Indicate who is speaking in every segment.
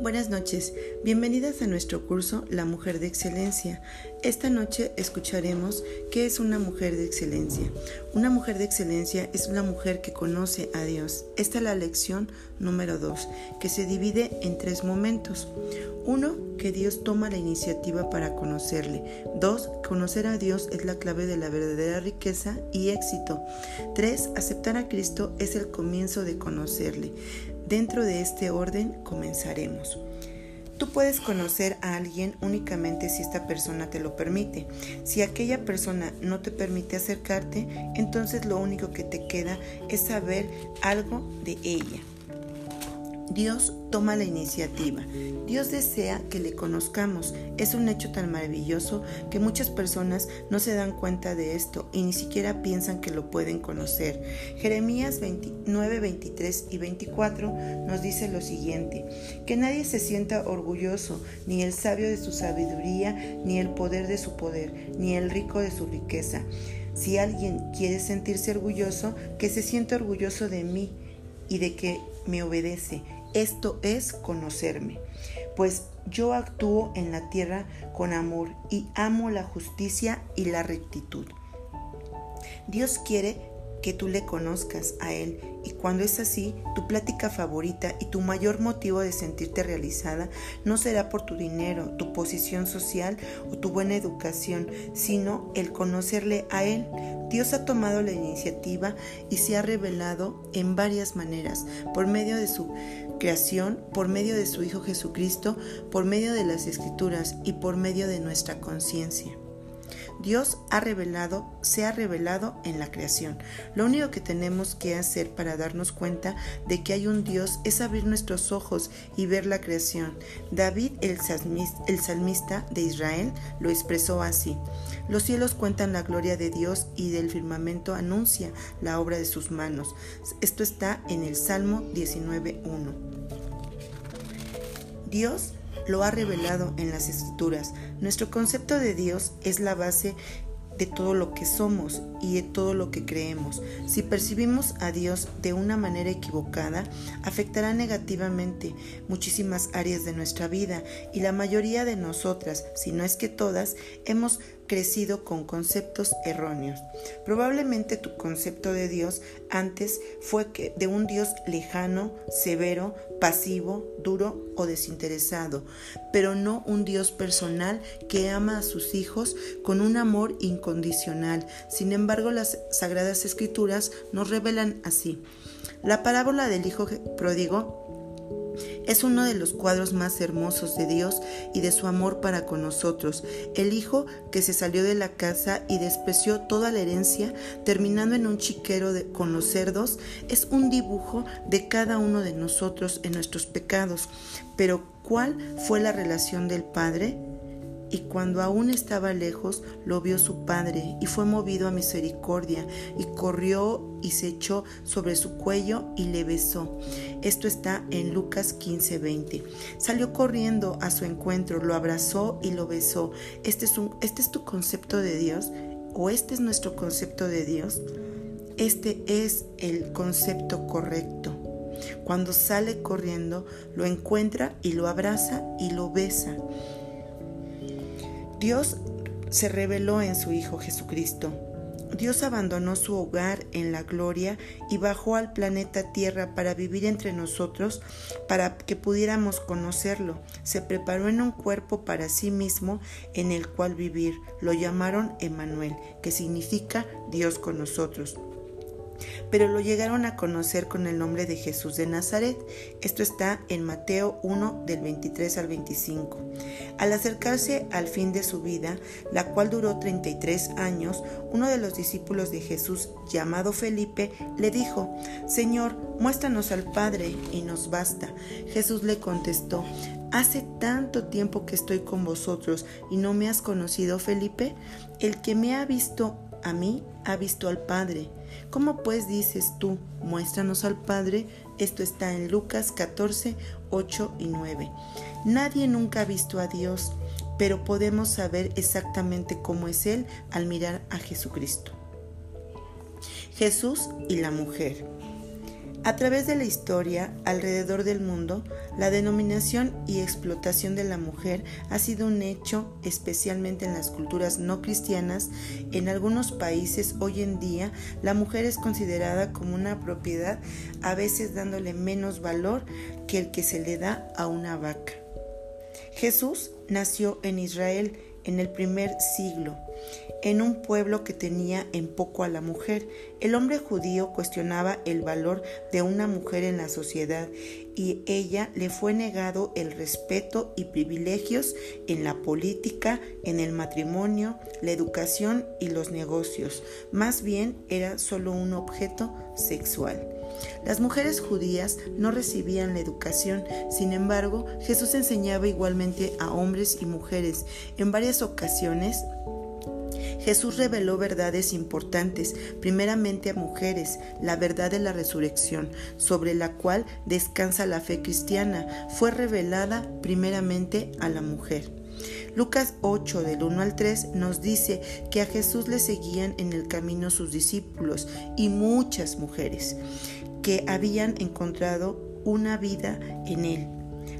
Speaker 1: Buenas noches, bienvenidas a nuestro curso La Mujer de Excelencia. Esta noche escucharemos qué es una mujer de excelencia. Una mujer de excelencia es una mujer que conoce a Dios. Esta es la lección número 2, que se divide en tres momentos. Uno, que Dios toma la iniciativa para conocerle. Dos, conocer a Dios es la clave de la verdadera riqueza y éxito. Tres, aceptar a Cristo es el comienzo de conocerle. Dentro de este orden comenzaremos. Tú puedes conocer a alguien únicamente si esta persona te lo permite. Si aquella persona no te permite acercarte, entonces lo único que te queda es saber algo de ella. Dios toma la iniciativa. Dios desea que le conozcamos. Es un hecho tan maravilloso que muchas personas no se dan cuenta de esto y ni siquiera piensan que lo pueden conocer. Jeremías 29, 23 y 24 nos dice lo siguiente, que nadie se sienta orgulloso, ni el sabio de su sabiduría, ni el poder de su poder, ni el rico de su riqueza. Si alguien quiere sentirse orgulloso, que se sienta orgulloso de mí y de que me obedece esto es conocerme, pues yo actúo en la tierra con amor y amo la justicia y la rectitud. Dios quiere que tú le conozcas a Él y cuando es así, tu plática favorita y tu mayor motivo de sentirte realizada no será por tu dinero, tu posición social o tu buena educación, sino el conocerle a Él. Dios ha tomado la iniciativa y se ha revelado en varias maneras, por medio de su creación, por medio de su Hijo Jesucristo, por medio de las Escrituras y por medio de nuestra conciencia. Dios ha revelado, se ha revelado en la creación. Lo único que tenemos que hacer para darnos cuenta de que hay un Dios es abrir nuestros ojos y ver la creación. David, el salmista de Israel, lo expresó así. Los cielos cuentan la gloria de Dios y del firmamento anuncia la obra de sus manos. Esto está en el Salmo 19.1. Dios lo ha revelado en las escrituras. Nuestro concepto de Dios es la base de todo lo que somos y de todo lo que creemos. Si percibimos a Dios de una manera equivocada, afectará negativamente muchísimas áreas de nuestra vida y la mayoría de nosotras, si no es que todas, hemos crecido con conceptos erróneos. Probablemente tu concepto de Dios antes fue de un Dios lejano, severo, pasivo, duro o desinteresado, pero no un Dios personal que ama a sus hijos con un amor incondicional. Sin embargo, las sagradas escrituras nos revelan así. La parábola del hijo pródigo es uno de los cuadros más hermosos de Dios y de su amor para con nosotros. El hijo que se salió de la casa y despreció toda la herencia, terminando en un chiquero con los cerdos, es un dibujo de cada uno de nosotros en nuestros pecados. Pero ¿cuál fue la relación del Padre? Y cuando aún estaba lejos lo vio su padre y fue movido a misericordia y corrió y se echó sobre su cuello y le besó. Esto está en Lucas 15:20. Salió corriendo a su encuentro, lo abrazó y lo besó. ¿Este es, ¿Este es tu concepto de Dios? ¿O este es nuestro concepto de Dios? Este es el concepto correcto. Cuando sale corriendo, lo encuentra y lo abraza y lo besa. Dios se reveló en su Hijo Jesucristo. Dios abandonó su hogar en la gloria y bajó al planeta Tierra para vivir entre nosotros, para que pudiéramos conocerlo. Se preparó en un cuerpo para sí mismo en el cual vivir. Lo llamaron Emanuel, que significa Dios con nosotros pero lo llegaron a conocer con el nombre de Jesús de Nazaret. Esto está en Mateo 1 del 23 al 25. Al acercarse al fin de su vida, la cual duró 33 años, uno de los discípulos de Jesús, llamado Felipe, le dijo, Señor, muéstranos al Padre y nos basta. Jesús le contestó, Hace tanto tiempo que estoy con vosotros y no me has conocido, Felipe. El que me ha visto a mí ha visto al Padre. ¿Cómo pues dices tú, muéstranos al Padre? Esto está en Lucas 14, 8 y 9. Nadie nunca ha visto a Dios, pero podemos saber exactamente cómo es Él al mirar a Jesucristo. Jesús y la mujer. A través de la historia, alrededor del mundo, la denominación y explotación de la mujer ha sido un hecho, especialmente en las culturas no cristianas. En algunos países hoy en día la mujer es considerada como una propiedad, a veces dándole menos valor que el que se le da a una vaca. Jesús nació en Israel en el primer siglo en un pueblo que tenía en poco a la mujer. El hombre judío cuestionaba el valor de una mujer en la sociedad y ella le fue negado el respeto y privilegios en la política, en el matrimonio, la educación y los negocios. Más bien era solo un objeto sexual. Las mujeres judías no recibían la educación, sin embargo, Jesús enseñaba igualmente a hombres y mujeres. En varias ocasiones, Jesús reveló verdades importantes, primeramente a mujeres, la verdad de la resurrección, sobre la cual descansa la fe cristiana, fue revelada primeramente a la mujer. Lucas 8 del 1 al 3 nos dice que a Jesús le seguían en el camino sus discípulos y muchas mujeres que habían encontrado una vida en él.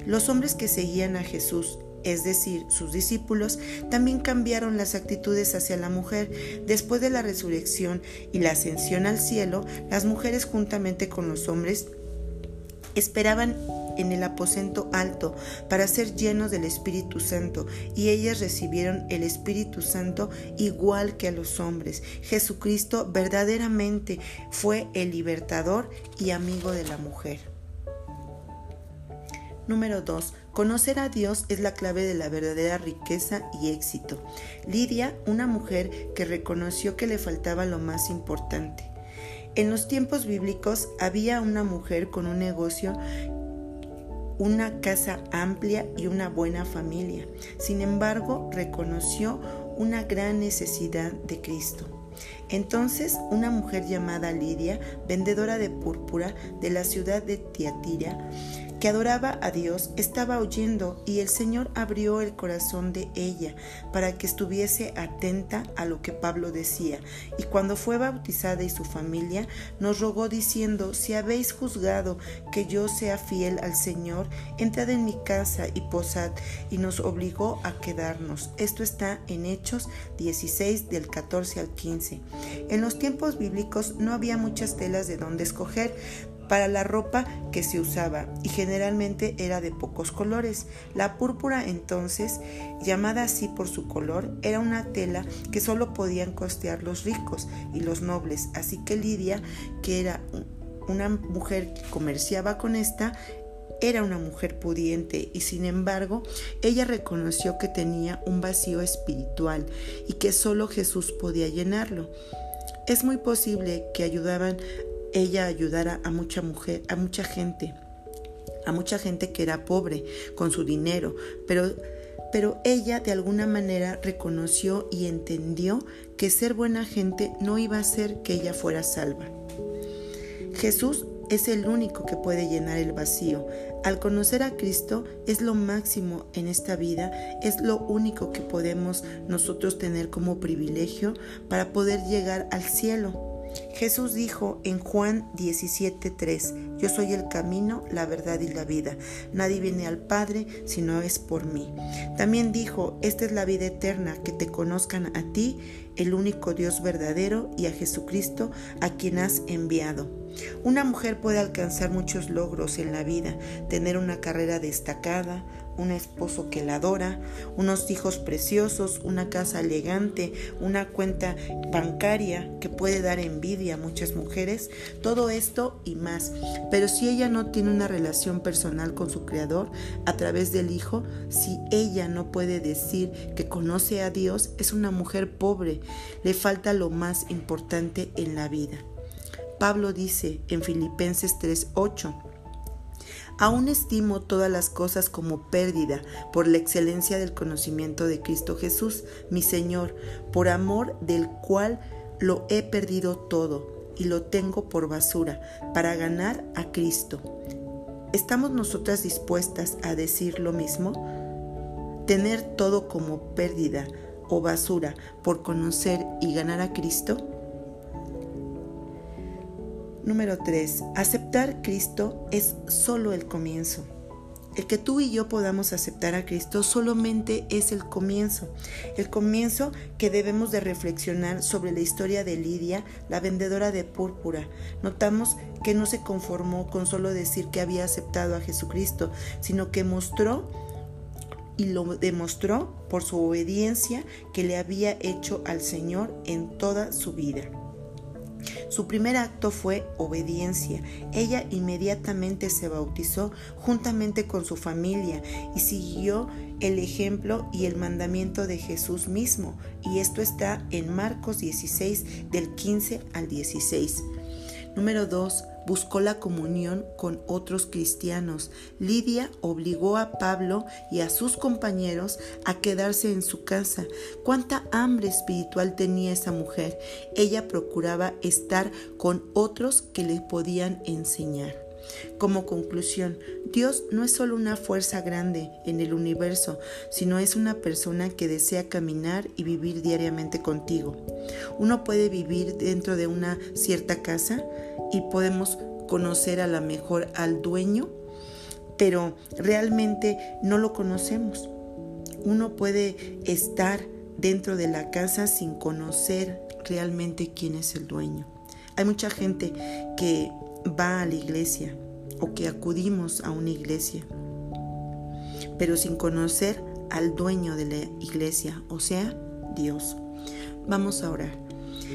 Speaker 1: Los hombres que seguían a Jesús es decir, sus discípulos, también cambiaron las actitudes hacia la mujer. Después de la resurrección y la ascensión al cielo, las mujeres juntamente con los hombres esperaban en el aposento alto para ser llenos del Espíritu Santo y ellas recibieron el Espíritu Santo igual que a los hombres. Jesucristo verdaderamente fue el libertador y amigo de la mujer. Número 2. Conocer a Dios es la clave de la verdadera riqueza y éxito. Lidia, una mujer que reconoció que le faltaba lo más importante. En los tiempos bíblicos había una mujer con un negocio, una casa amplia y una buena familia. Sin embargo, reconoció una gran necesidad de Cristo. Entonces una mujer llamada Lidia, vendedora de púrpura de la ciudad de Tiatira, que adoraba a Dios, estaba oyendo y el Señor abrió el corazón de ella para que estuviese atenta a lo que Pablo decía. Y cuando fue bautizada y su familia, nos rogó diciendo, si habéis juzgado que yo sea fiel al Señor, entrad en mi casa y posad. Y nos obligó a quedarnos. Esto está en Hechos 16 del 14 al 15. En los tiempos bíblicos no había muchas telas de donde escoger, para la ropa que se usaba y generalmente era de pocos colores. La púrpura entonces, llamada así por su color, era una tela que solo podían costear los ricos y los nobles, así que Lidia, que era una mujer que comerciaba con esta, era una mujer pudiente y sin embargo ella reconoció que tenía un vacío espiritual y que solo Jesús podía llenarlo. Es muy posible que ayudaban ella ayudara a mucha mujer, a mucha gente, a mucha gente que era pobre con su dinero, pero pero ella de alguna manera reconoció y entendió que ser buena gente no iba a hacer que ella fuera salva. Jesús es el único que puede llenar el vacío. Al conocer a Cristo es lo máximo en esta vida, es lo único que podemos nosotros tener como privilegio para poder llegar al cielo. Jesús dijo en Juan 17:3, Yo soy el camino, la verdad y la vida. Nadie viene al Padre si no es por mí. También dijo, Esta es la vida eterna, que te conozcan a ti, el único Dios verdadero, y a Jesucristo, a quien has enviado. Una mujer puede alcanzar muchos logros en la vida, tener una carrera destacada, un esposo que la adora, unos hijos preciosos, una casa elegante, una cuenta bancaria que puede dar envidia a muchas mujeres, todo esto y más. Pero si ella no tiene una relación personal con su Creador a través del Hijo, si ella no puede decir que conoce a Dios, es una mujer pobre, le falta lo más importante en la vida. Pablo dice en Filipenses 3:8, Aún estimo todas las cosas como pérdida por la excelencia del conocimiento de Cristo Jesús, mi Señor, por amor del cual lo he perdido todo y lo tengo por basura, para ganar a Cristo. ¿Estamos nosotras dispuestas a decir lo mismo? ¿Tener todo como pérdida o basura por conocer y ganar a Cristo? Número 3. Aceptar Cristo es solo el comienzo. El que tú y yo podamos aceptar a Cristo solamente es el comienzo. El comienzo que debemos de reflexionar sobre la historia de Lidia, la vendedora de púrpura. Notamos que no se conformó con solo decir que había aceptado a Jesucristo, sino que mostró y lo demostró por su obediencia que le había hecho al Señor en toda su vida. Su primer acto fue obediencia. Ella inmediatamente se bautizó juntamente con su familia y siguió el ejemplo y el mandamiento de Jesús mismo. Y esto está en Marcos 16 del 15 al 16. Número 2 buscó la comunión con otros cristianos. Lidia obligó a Pablo y a sus compañeros a quedarse en su casa. Cuánta hambre espiritual tenía esa mujer. Ella procuraba estar con otros que le podían enseñar. Como conclusión, Dios no es solo una fuerza grande en el universo, sino es una persona que desea caminar y vivir diariamente contigo. Uno puede vivir dentro de una cierta casa y podemos conocer a la mejor al dueño, pero realmente no lo conocemos. Uno puede estar dentro de la casa sin conocer realmente quién es el dueño. Hay mucha gente que va a la iglesia o que acudimos a una iglesia, pero sin conocer al dueño de la iglesia, o sea, Dios. Vamos a orar.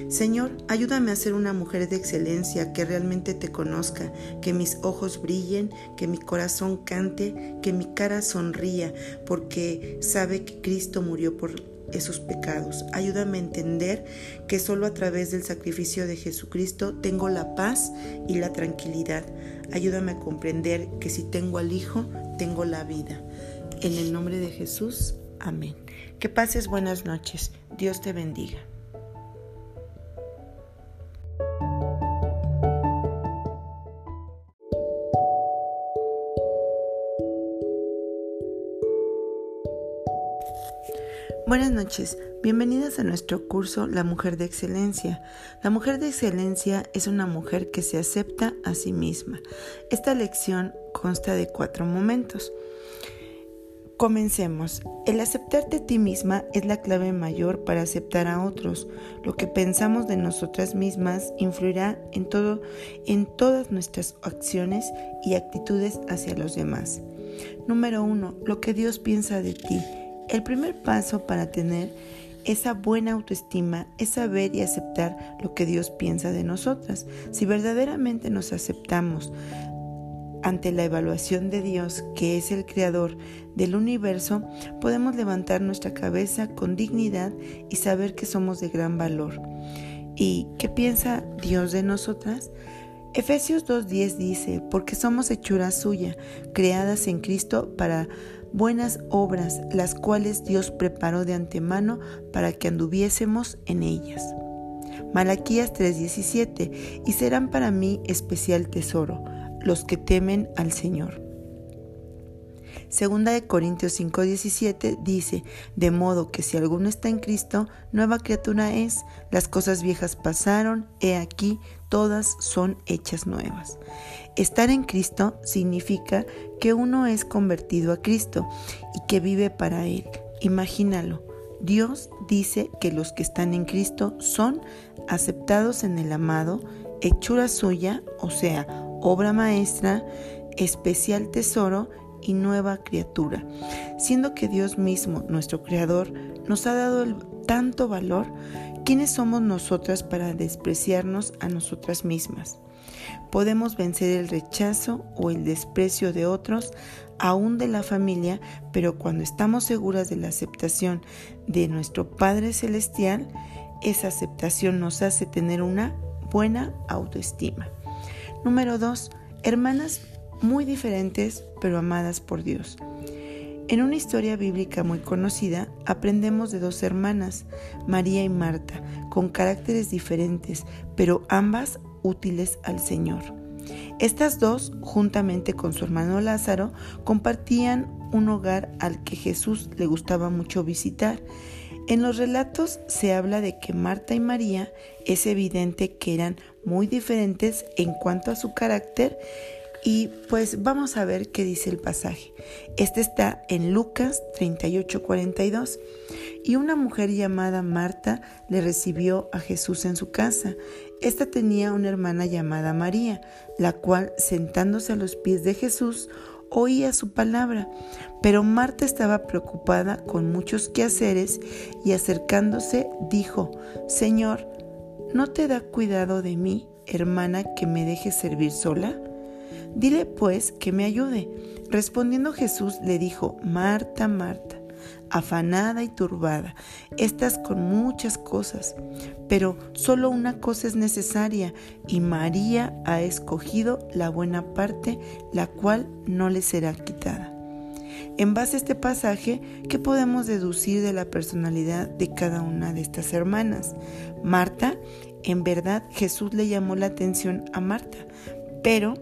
Speaker 1: Señor, ayúdame a ser una mujer de excelencia que realmente te conozca, que mis ojos brillen, que mi corazón cante, que mi cara sonría, porque sabe que Cristo murió por esos pecados. Ayúdame a entender que solo a través del sacrificio de Jesucristo tengo la paz y la tranquilidad. Ayúdame a comprender que si tengo al Hijo, tengo la vida. En el nombre de Jesús, amén. Que pases buenas noches. Dios te bendiga. Buenas noches, bienvenidas a nuestro curso La Mujer de Excelencia. La Mujer de Excelencia es una mujer que se acepta a sí misma. Esta lección consta de cuatro momentos. Comencemos. El aceptarte a ti misma es la clave mayor para aceptar a otros. Lo que pensamos de nosotras mismas influirá en todo en todas nuestras acciones y actitudes hacia los demás. Número uno, lo que Dios piensa de ti. El primer paso para tener esa buena autoestima es saber y aceptar lo que Dios piensa de nosotras. Si verdaderamente nos aceptamos ante la evaluación de Dios, que es el creador del universo, podemos levantar nuestra cabeza con dignidad y saber que somos de gran valor. ¿Y qué piensa Dios de nosotras? Efesios 2.10 dice, porque somos hechura suya, creadas en Cristo para buenas obras, las cuales Dios preparó de antemano para que anduviésemos en ellas. Malaquías 3:17, y serán para mí especial tesoro, los que temen al Señor. Segunda de Corintios 5:17 dice, de modo que si alguno está en Cristo, nueva criatura es, las cosas viejas pasaron, he aquí, todas son hechas nuevas. Estar en Cristo significa que uno es convertido a Cristo y que vive para Él. Imagínalo. Dios dice que los que están en Cristo son aceptados en el amado, hechura suya, o sea, obra maestra, especial tesoro y nueva criatura, siendo que Dios mismo, nuestro Creador, nos ha dado tanto valor, ¿quiénes somos nosotras para despreciarnos a nosotras mismas? Podemos vencer el rechazo o el desprecio de otros, aún de la familia, pero cuando estamos seguras de la aceptación de nuestro Padre Celestial, esa aceptación nos hace tener una buena autoestima. Número 2. Hermanas muy diferentes pero amadas por Dios. En una historia bíblica muy conocida aprendemos de dos hermanas, María y Marta, con caracteres diferentes, pero ambas útiles al Señor. Estas dos, juntamente con su hermano Lázaro, compartían un hogar al que Jesús le gustaba mucho visitar. En los relatos se habla de que Marta y María es evidente que eran muy diferentes en cuanto a su carácter y pues vamos a ver qué dice el pasaje. Este está en Lucas 38:42. Y una mujer llamada Marta le recibió a Jesús en su casa. Esta tenía una hermana llamada María, la cual, sentándose a los pies de Jesús, oía su palabra. Pero Marta estaba preocupada con muchos quehaceres y acercándose dijo, Señor, ¿no te da cuidado de mí, hermana, que me deje servir sola? Dile pues que me ayude. Respondiendo Jesús le dijo, Marta, Marta, afanada y turbada, estás con muchas cosas, pero solo una cosa es necesaria y María ha escogido la buena parte, la cual no le será quitada. En base a este pasaje, ¿qué podemos deducir de la personalidad de cada una de estas hermanas? Marta, en verdad Jesús le llamó la atención a Marta, pero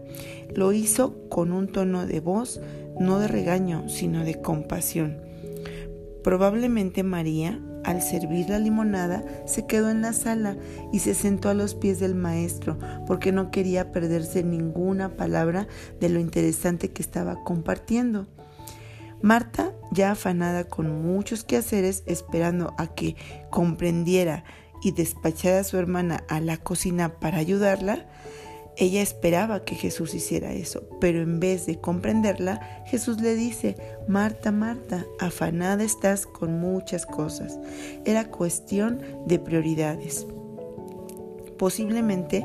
Speaker 1: lo hizo con un tono de voz no de regaño, sino de compasión. Probablemente María, al servir la limonada, se quedó en la sala y se sentó a los pies del maestro porque no quería perderse ninguna palabra de lo interesante que estaba compartiendo. Marta, ya afanada con muchos quehaceres, esperando a que comprendiera y despachara a su hermana a la cocina para ayudarla, ella esperaba que Jesús hiciera eso, pero en vez de comprenderla, Jesús le dice, Marta, Marta, afanada estás con muchas cosas. Era cuestión de prioridades. Posiblemente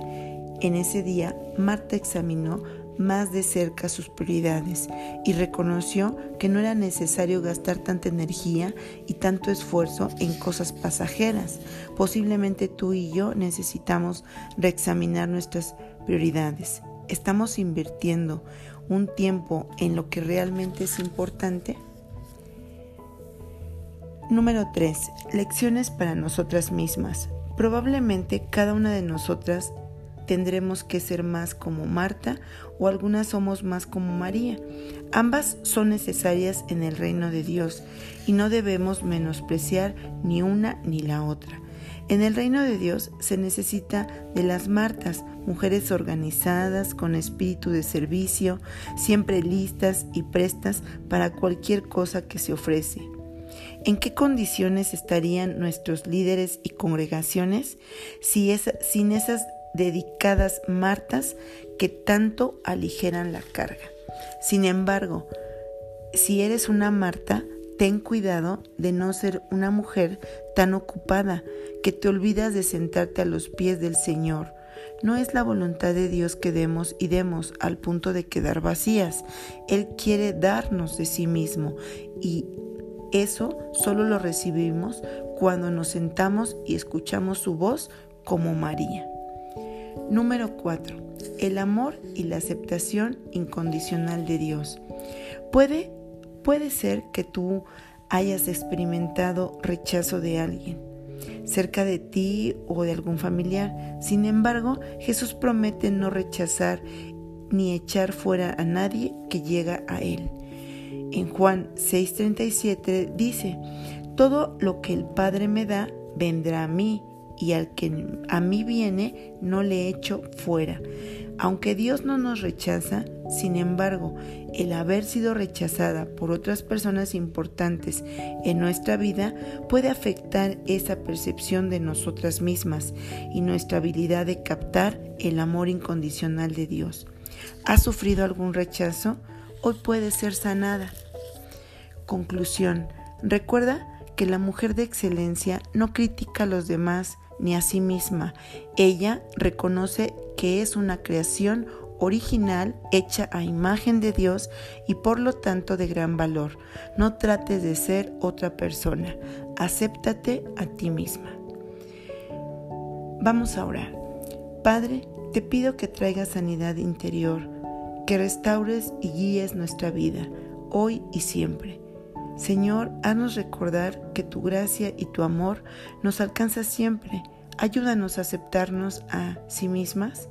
Speaker 1: en ese día Marta examinó más de cerca sus prioridades y reconoció que no era necesario gastar tanta energía y tanto esfuerzo en cosas pasajeras. Posiblemente tú y yo necesitamos reexaminar nuestras prioridades. ¿Estamos invirtiendo un tiempo en lo que realmente es importante? Número 3. Lecciones para nosotras mismas. Probablemente cada una de nosotras tendremos que ser más como Marta o algunas somos más como María. Ambas son necesarias en el reino de Dios y no debemos menospreciar ni una ni la otra. En el reino de Dios se necesita de las Martas, mujeres organizadas, con espíritu de servicio, siempre listas y prestas para cualquier cosa que se ofrece. ¿En qué condiciones estarían nuestros líderes y congregaciones si sin esas dedicadas Martas que tanto aligeran la carga. Sin embargo, si eres una Marta, ten cuidado de no ser una mujer tan ocupada que te olvidas de sentarte a los pies del Señor. No es la voluntad de Dios que demos y demos al punto de quedar vacías. Él quiere darnos de sí mismo y eso solo lo recibimos cuando nos sentamos y escuchamos su voz como María. Número 4. El amor y la aceptación incondicional de Dios. Puede, puede ser que tú hayas experimentado rechazo de alguien cerca de ti o de algún familiar. Sin embargo, Jesús promete no rechazar ni echar fuera a nadie que llega a Él. En Juan 6:37 dice, Todo lo que el Padre me da vendrá a mí y al que a mí viene no le echo fuera. Aunque Dios no nos rechaza, sin embargo, el haber sido rechazada por otras personas importantes en nuestra vida puede afectar esa percepción de nosotras mismas y nuestra habilidad de captar el amor incondicional de Dios. ¿Has sufrido algún rechazo? Hoy puede ser sanada. Conclusión. Recuerda que la mujer de excelencia no critica a los demás, ni a sí misma. Ella reconoce que es una creación original hecha a imagen de Dios y por lo tanto de gran valor. No trates de ser otra persona, acéptate a ti misma. Vamos a orar. Padre, te pido que traigas sanidad interior, que restaures y guíes nuestra vida, hoy y siempre. Señor, haznos recordar que tu gracia y tu amor nos alcanza siempre. Ayúdanos a aceptarnos a sí mismas,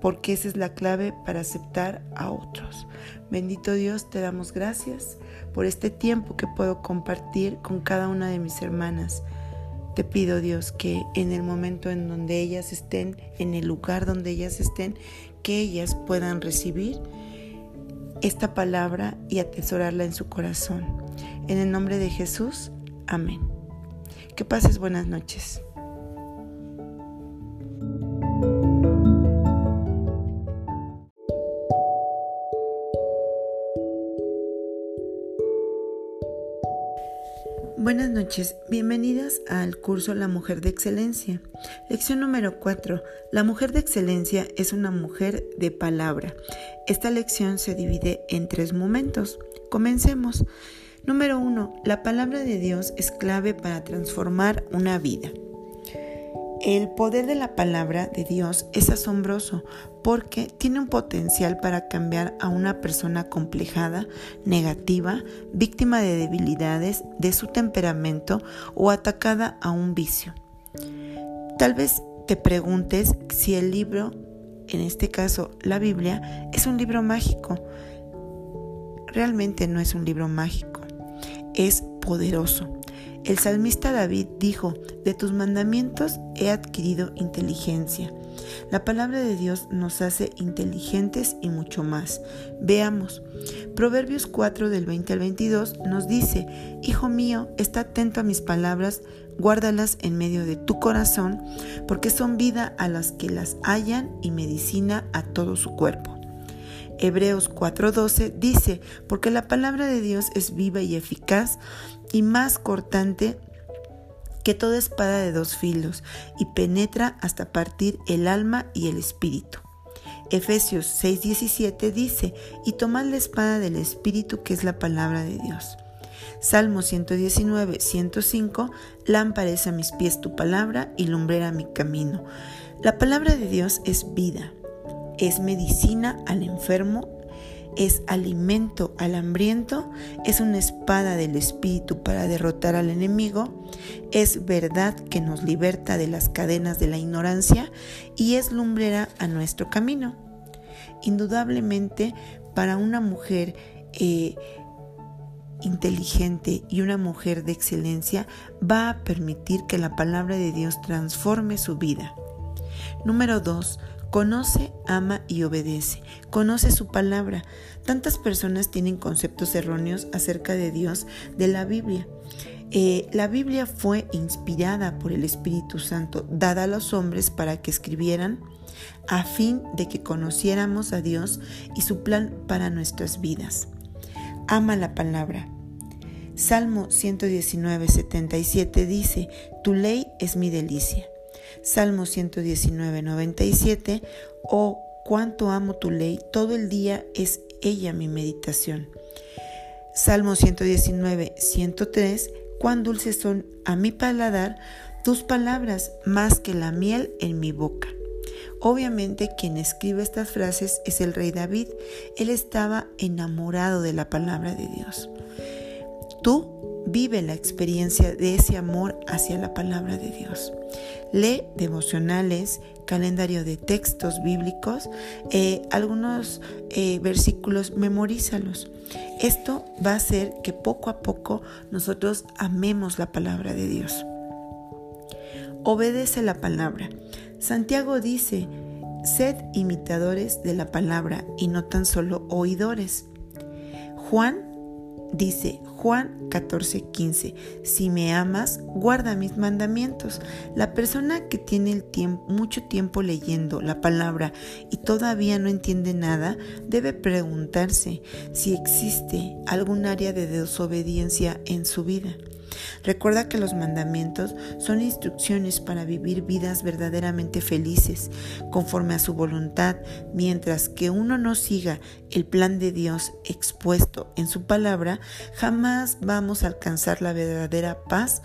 Speaker 1: porque esa es la clave para aceptar a otros. Bendito Dios, te damos gracias por este tiempo que puedo compartir con cada una de mis hermanas. Te pido Dios que en el momento en donde ellas estén, en el lugar donde ellas estén, que ellas puedan recibir esta palabra y atesorarla en su corazón. En el nombre de Jesús, amén. Que pases buenas noches. Buenas noches, bienvenidas al curso La Mujer de Excelencia. Lección número 4. La mujer de excelencia es una mujer de palabra. Esta lección se divide en tres momentos. Comencemos. Número 1. La palabra de Dios es clave para transformar una vida. El poder de la palabra de Dios es asombroso porque tiene un potencial para cambiar a una persona complejada, negativa, víctima de debilidades de su temperamento o atacada a un vicio. Tal vez te preguntes si el libro, en este caso la Biblia, es un libro mágico. Realmente no es un libro mágico, es poderoso el salmista David dijo, de tus mandamientos he adquirido inteligencia. La palabra de Dios nos hace inteligentes y mucho más. Veamos, Proverbios 4 del 20 al 22 nos dice, Hijo mío, está atento a mis palabras, guárdalas en medio de tu corazón, porque son vida a las que las hallan y medicina a todo su cuerpo. Hebreos 4:12 dice, porque la palabra de Dios es viva y eficaz y más cortante que toda espada de dos filos y penetra hasta partir el alma y el espíritu. Efesios 6:17 dice, y tomad la espada del espíritu que es la palabra de Dios. Salmo 119, 105, lámpara es a mis pies tu palabra y lumbrera mi camino. La palabra de Dios es vida, es medicina al enfermo, es alimento al hambriento, es una espada del Espíritu para derrotar al enemigo, es verdad que nos liberta de las cadenas de la ignorancia y es lumbrera a nuestro camino. Indudablemente, para una mujer eh, inteligente y una mujer de excelencia va a permitir que la palabra de Dios transforme su vida. Número 2 Conoce, ama y obedece. Conoce su palabra. Tantas personas tienen conceptos erróneos acerca de Dios de la Biblia. Eh, la Biblia fue inspirada por el Espíritu Santo, dada a los hombres para que escribieran a fin de que conociéramos a Dios y su plan para nuestras vidas. Ama la palabra. Salmo 119, 77 dice, Tu ley es mi delicia. Salmo 119, 97, oh, cuánto amo tu ley, todo el día es ella mi meditación. Salmo 119, 103, cuán dulces son a mi paladar tus palabras más que la miel en mi boca. Obviamente quien escribe estas frases es el rey David. Él estaba enamorado de la palabra de Dios. Tú vive la experiencia de ese amor hacia la palabra de Dios. Lee devocionales, calendario de textos bíblicos, eh, algunos eh, versículos, memorízalos. Esto va a hacer que poco a poco nosotros amemos la palabra de Dios. Obedece la palabra. Santiago dice, sed imitadores de la palabra y no tan solo oidores. Juan Dice Juan 14:15, si me amas, guarda mis mandamientos. La persona que tiene mucho tiempo leyendo la palabra y todavía no entiende nada, debe preguntarse si existe algún área de desobediencia en su vida. Recuerda que los mandamientos son instrucciones para vivir vidas verdaderamente felices, conforme a su voluntad, mientras que uno no siga el plan de Dios expuesto en su palabra, jamás vamos a alcanzar la verdadera paz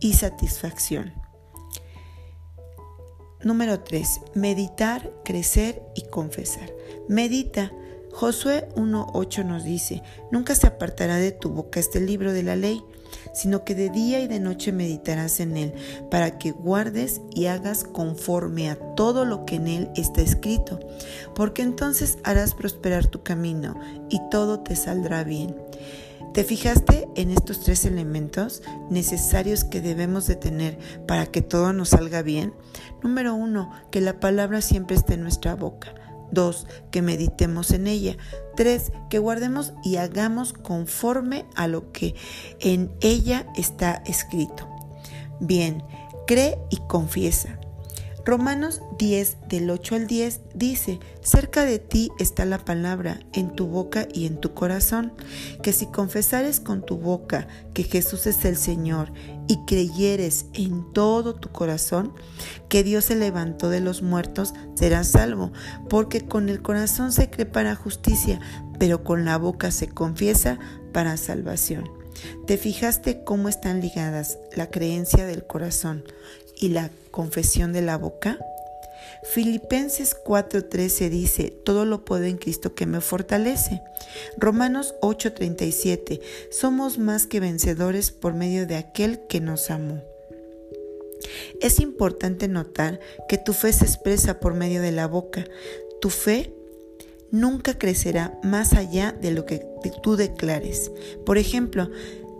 Speaker 1: y satisfacción. Número 3. Meditar, crecer y confesar. Medita. Josué 1.8 nos dice, nunca se apartará de tu boca este libro de la ley sino que de día y de noche meditarás en él, para que guardes y hagas conforme a todo lo que en él está escrito, porque entonces harás prosperar tu camino y todo te saldrá bien. ¿Te fijaste en estos tres elementos necesarios que debemos de tener para que todo nos salga bien? Número uno, que la palabra siempre esté en nuestra boca. Dos, que meditemos en ella. Tres, que guardemos y hagamos conforme a lo que en ella está escrito. Bien, cree y confiesa. Romanos 10 del 8 al 10 dice, cerca de ti está la palabra, en tu boca y en tu corazón, que si confesares con tu boca que Jesús es el Señor y creyeres en todo tu corazón que Dios se levantó de los muertos, serás salvo, porque con el corazón se cree para justicia, pero con la boca se confiesa para salvación. ¿Te fijaste cómo están ligadas la creencia del corazón y la confesión de la boca? Filipenses 4:13 dice, todo lo puedo en Cristo que me fortalece. Romanos 8:37, somos más que vencedores por medio de aquel que nos amó. Es importante notar que tu fe se expresa por medio de la boca. Tu fe nunca crecerá más allá de lo que tú declares. Por ejemplo,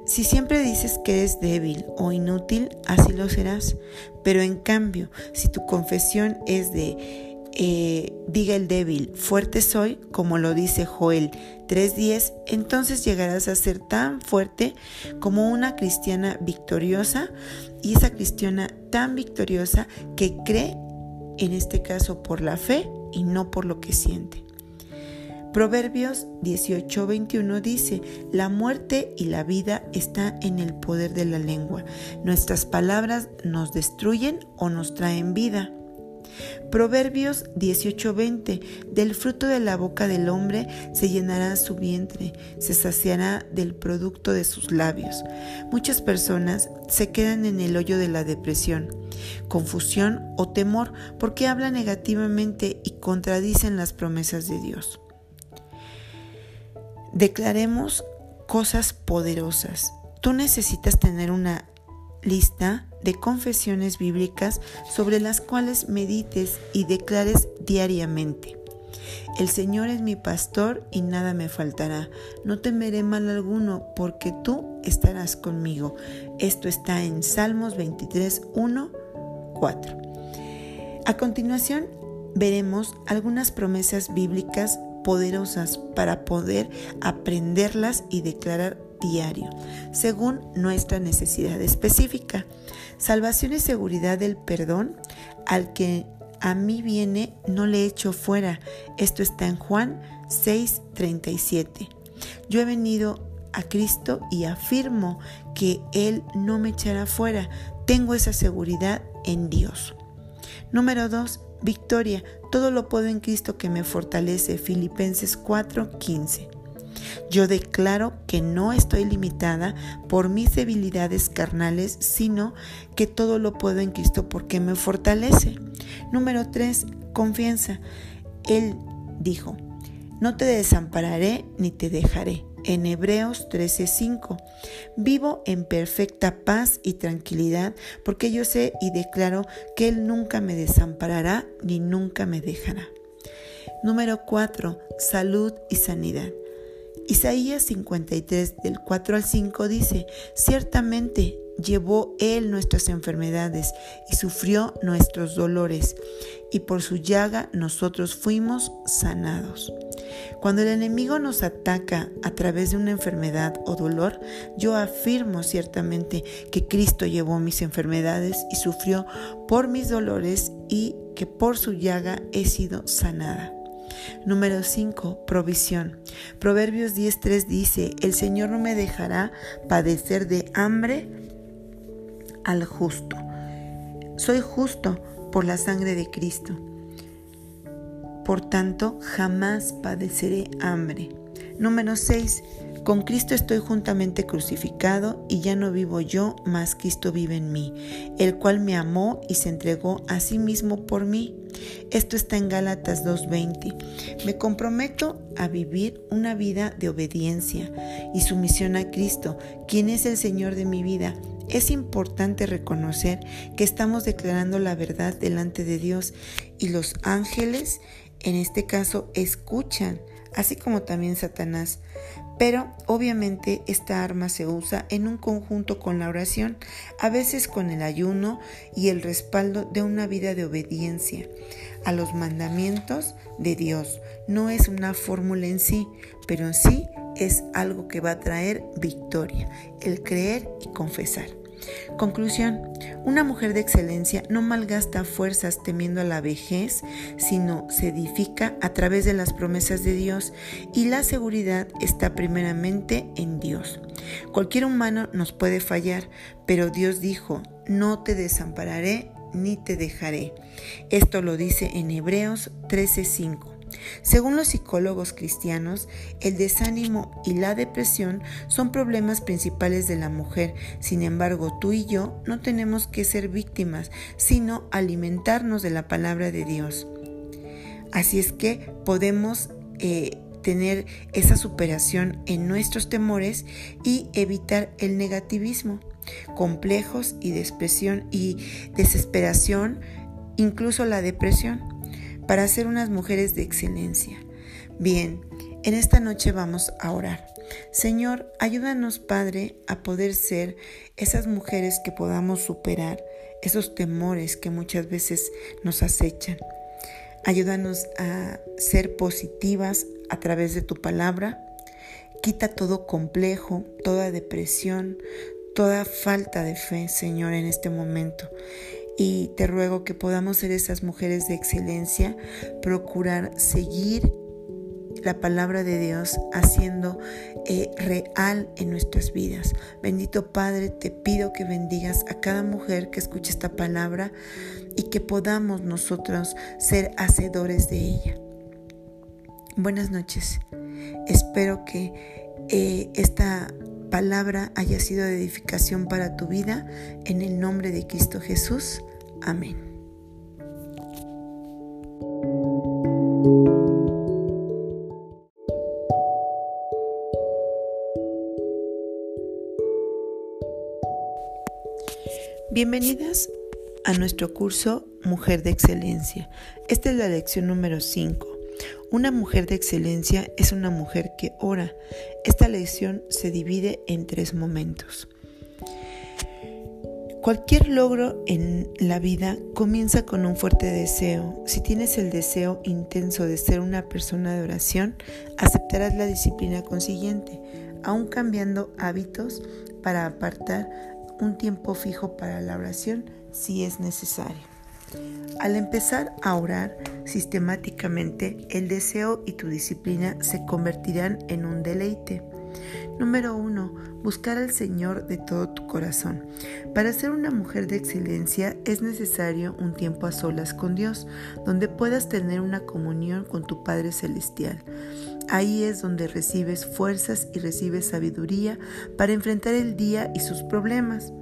Speaker 1: si siempre dices que eres débil o inútil, así lo serás. Pero en cambio, si tu confesión es de, eh, diga el débil, fuerte soy, como lo dice Joel 3.10, entonces llegarás a ser tan fuerte como una cristiana victoriosa y esa cristiana tan victoriosa que cree, en este caso por la fe y no por lo que siente. Proverbios 18:21 dice, la muerte y la vida está en el poder de la lengua. Nuestras palabras nos destruyen o nos traen vida. Proverbios 18:20 Del fruto de la boca del hombre se llenará su vientre, se saciará del producto de sus labios. Muchas personas se quedan en el hoyo de la depresión, confusión o temor porque hablan negativamente y contradicen las promesas de Dios. Declaremos cosas poderosas. Tú necesitas tener una lista de confesiones bíblicas sobre las cuales medites y declares diariamente. El Señor es mi pastor y nada me faltará. No temeré mal alguno porque tú estarás conmigo. Esto está en Salmos 23, 1, 4. A continuación veremos algunas promesas bíblicas poderosas para poder aprenderlas y declarar diario, según nuestra necesidad específica. Salvación y seguridad del perdón al que a mí viene no le echo fuera. Esto está en Juan 6:37. Yo he venido a Cristo y afirmo que Él no me echará fuera. Tengo esa seguridad en Dios. Número 2. Victoria, todo lo puedo en Cristo que me fortalece. Filipenses 4:15. Yo declaro que no estoy limitada por mis debilidades carnales, sino que todo lo puedo en Cristo porque me fortalece. Número 3. Confianza. Él dijo, no te desampararé ni te dejaré en Hebreos 13:5. Vivo en perfecta paz y tranquilidad porque yo sé y declaro que Él nunca me desamparará ni nunca me dejará. Número 4. Salud y sanidad. Isaías 53 del 4 al 5 dice, ciertamente llevó Él nuestras enfermedades y sufrió nuestros dolores, y por su llaga nosotros fuimos sanados. Cuando el enemigo nos ataca a través de una enfermedad o dolor, yo afirmo ciertamente que Cristo llevó mis enfermedades y sufrió por mis dolores y que por su llaga he sido sanada. Número 5. Provisión. Proverbios 10.3 dice, el Señor no me dejará padecer de hambre al justo. Soy justo por la sangre de Cristo. Por tanto, jamás padeceré hambre. Número 6. Con Cristo estoy juntamente crucificado y ya no vivo yo, mas Cristo vive en mí, el cual me amó y se entregó a sí mismo por mí. Esto está en Gálatas 2.20. Me comprometo a vivir una vida de obediencia y sumisión a Cristo, quien es el Señor de mi vida. Es importante reconocer que estamos declarando la verdad delante de Dios y los ángeles, en este caso, escuchan así como también Satanás. Pero obviamente esta arma se usa en un conjunto con la oración, a veces con el ayuno y el respaldo de una vida de obediencia a los mandamientos de Dios. No es una fórmula en sí, pero sí es algo que va a traer victoria, el creer y confesar. Conclusión, una mujer de excelencia no malgasta fuerzas temiendo a la vejez, sino se edifica a través de las promesas de Dios y la seguridad está primeramente en Dios. Cualquier humano nos puede fallar, pero Dios dijo, no te desampararé ni te dejaré. Esto lo dice en Hebreos 13:5. Según los psicólogos cristianos, el desánimo y la depresión son problemas principales de la mujer. Sin embargo, tú y yo no tenemos que ser víctimas, sino alimentarnos de la palabra de Dios. Así es que podemos eh, tener esa superación en nuestros temores y evitar el negativismo, complejos y y desesperación, incluso la depresión para ser unas mujeres de excelencia. Bien, en esta noche vamos a orar. Señor, ayúdanos, Padre, a poder ser esas mujeres que podamos superar esos temores que muchas veces nos acechan. Ayúdanos a ser positivas a través de tu palabra. Quita todo complejo, toda depresión, toda falta de fe, Señor, en este momento y te ruego que podamos ser esas mujeres de excelencia, procurar seguir la palabra de Dios haciendo eh, real en nuestras vidas. Bendito Padre, te pido que bendigas a cada mujer que escuche esta palabra y que podamos nosotros ser hacedores de ella. Buenas noches. Espero que eh, esta palabra haya sido de edificación para tu vida. En el nombre de Cristo Jesús. Amén. Bienvenidas a nuestro curso Mujer de Excelencia. Esta es la lección número 5. Una mujer de excelencia es una mujer que ora. Esta lección se divide en tres momentos. Cualquier logro en la vida comienza con un fuerte deseo. Si tienes el deseo intenso de ser una persona de oración, aceptarás la disciplina consiguiente, aún cambiando hábitos para apartar un tiempo fijo para la oración si es necesario. Al empezar a orar sistemáticamente, el deseo y tu disciplina se convertirán en un deleite. Número 1. Buscar al Señor de todo tu corazón. Para ser una mujer de excelencia es necesario un tiempo a solas con Dios, donde puedas tener una comunión con tu Padre Celestial. Ahí es donde recibes fuerzas y recibes sabiduría para enfrentar el día y sus problemas.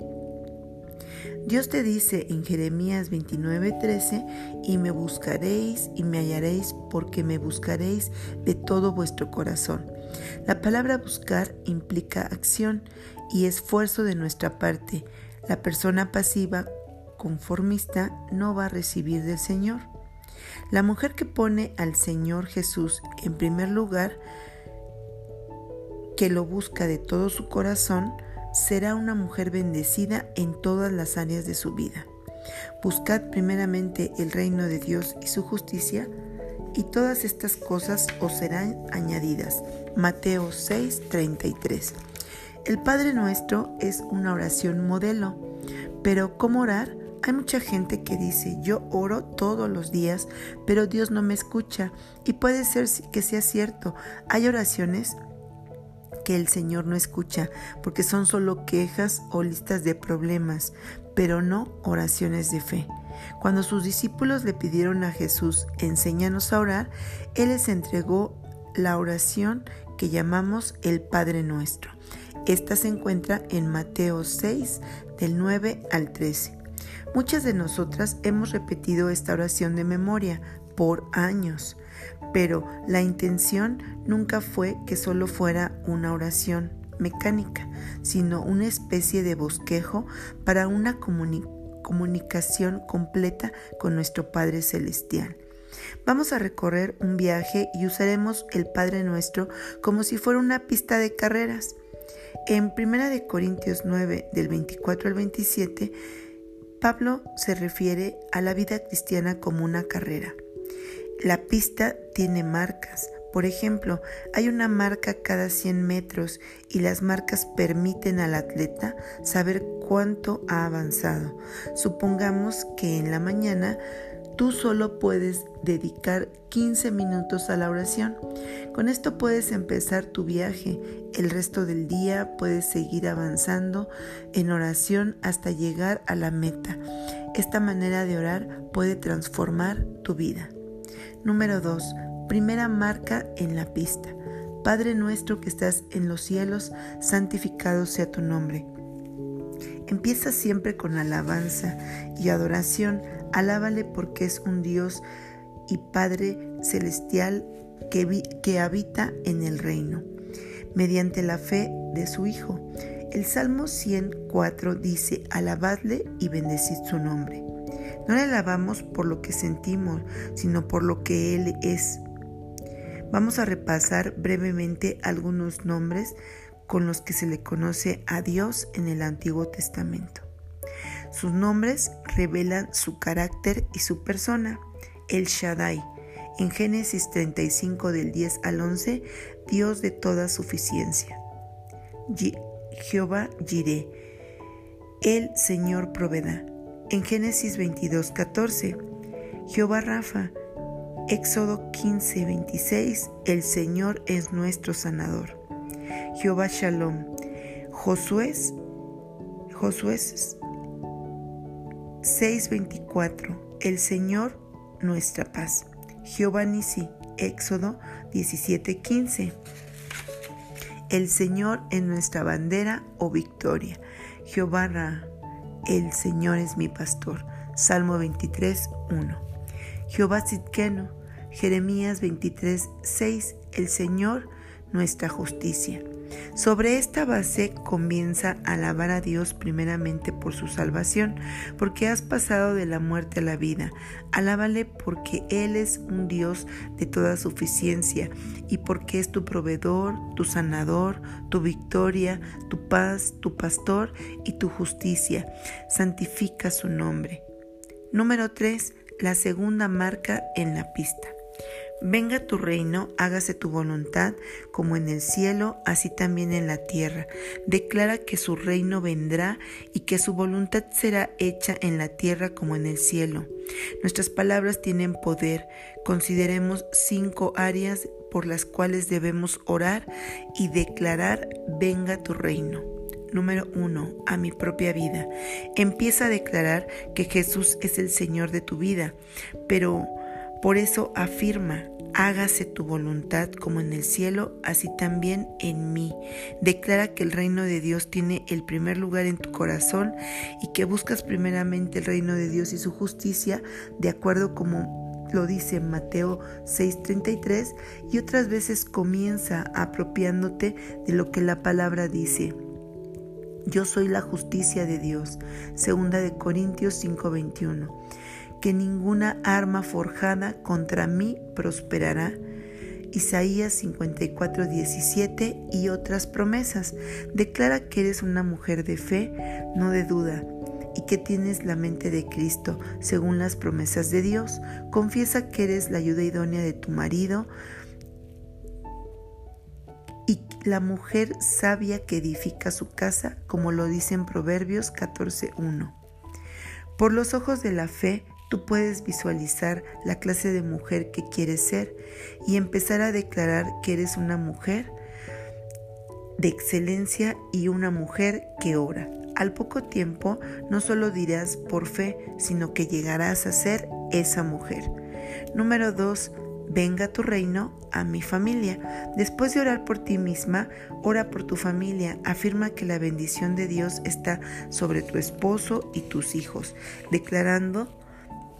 Speaker 1: Dios te dice en Jeremías 29:13, y me buscaréis y me hallaréis porque me buscaréis de todo vuestro corazón. La palabra buscar implica acción y esfuerzo de nuestra parte. La persona pasiva, conformista, no va a recibir del Señor. La mujer que pone al Señor Jesús en primer lugar, que lo busca de todo su corazón, será una mujer bendecida en todas las áreas de su vida. Buscad primeramente el reino de Dios y su justicia, y todas estas cosas os serán añadidas. Mateo 6:33. El Padre Nuestro es una oración modelo, pero ¿cómo orar? Hay mucha gente que dice, yo oro todos los días, pero Dios no me escucha. Y puede ser que sea cierto. Hay oraciones que el Señor no escucha, porque son solo quejas o listas de problemas, pero no oraciones de fe. Cuando sus discípulos le pidieron a Jesús, enséñanos a orar, Él les entregó la oración que llamamos el Padre Nuestro. Esta se encuentra en Mateo 6, del 9 al 13. Muchas de nosotras hemos repetido esta oración de memoria por años, pero la intención nunca fue que solo fuera una oración mecánica, sino una especie de bosquejo para una comunicación completa con nuestro Padre Celestial. Vamos a recorrer un viaje y usaremos el Padre Nuestro como si fuera una pista de carreras. En 1 Corintios 9, del 24 al 27, Pablo se refiere a la vida cristiana como una carrera. La pista tiene marcas. Por ejemplo, hay una marca cada 100 metros y las marcas permiten al atleta saber cuánto ha avanzado. Supongamos que en la mañana tú solo puedes dedicar 15 minutos a la oración. Con esto puedes empezar tu viaje. El resto del día puedes seguir avanzando en oración hasta llegar a la meta. Esta manera de orar puede transformar tu vida. Número 2. Primera marca en la pista. Padre nuestro que estás en los cielos, santificado sea tu nombre. Empieza siempre con alabanza y adoración. Alábale porque es un Dios y Padre celestial que, habita en el reino, mediante la fe de su Hijo. El Salmo 104 dice, alabadle y bendecid su nombre. No le alabamos por lo que sentimos, sino por lo que Él es. Vamos a repasar brevemente algunos nombres con los que se le conoce a Dios en el Antiguo Testamento. Sus nombres revelan su carácter y su persona. El Shaddai, en Génesis 35 del 10 al 11, Dios de toda suficiencia. Jehová Jireh, el Señor proveda. En Génesis 22, 14, Jehová Rafa. Éxodo 15, 26, el Señor es nuestro sanador. Jehová Shalom. Josué, Josué 6:24. El Señor nuestra paz. Jehová Nisi. Éxodo 17:15. El Señor es nuestra bandera o victoria. Jehová Ra. El Señor es mi pastor. Salmo 23:1. Jehová Sidkeno. Jeremías 23:6. El Señor nuestra justicia. Sobre esta base comienza a alabar a Dios primeramente por su salvación, porque has pasado de la muerte a la vida. Alábale porque Él es un Dios de toda suficiencia y porque es tu proveedor, tu sanador, tu victoria, tu paz, tu pastor y tu justicia. Santifica su nombre. Número 3. La segunda marca en la pista. Venga tu reino, hágase tu voluntad, como en el cielo, así también en la tierra. Declara que su reino vendrá y que su voluntad será hecha en la tierra como en el cielo. Nuestras palabras tienen poder. Consideremos cinco áreas por las cuales debemos orar y declarar, venga tu reino. Número uno, a mi propia vida. Empieza a declarar que Jesús es el Señor de tu vida, pero por eso afirma, hágase tu voluntad como en el cielo, así también en mí. Declara que el reino de Dios tiene el primer lugar en tu corazón y que buscas primeramente el reino de Dios y su justicia, de acuerdo como lo dice Mateo 6:33, y otras veces comienza apropiándote de lo que la palabra dice. Yo soy la justicia de Dios. Segunda de Corintios 5:21 que ninguna arma forjada contra mí prosperará. Isaías 54, 17 y otras promesas. Declara que eres una mujer de fe, no de duda, y que tienes la mente de Cristo, según las promesas de Dios. Confiesa que eres la ayuda idónea de tu marido y la mujer sabia que edifica su casa, como lo dice en Proverbios 14.1. Por los ojos de la fe, Tú puedes visualizar la clase de mujer que quieres ser y empezar a declarar que eres una mujer de excelencia y una mujer que ora. Al poco tiempo no solo dirás por fe, sino que llegarás a ser esa mujer. Número 2. Venga tu reino a mi familia. Después de orar por ti misma, ora por tu familia. Afirma que la bendición de Dios está sobre tu esposo y tus hijos, declarando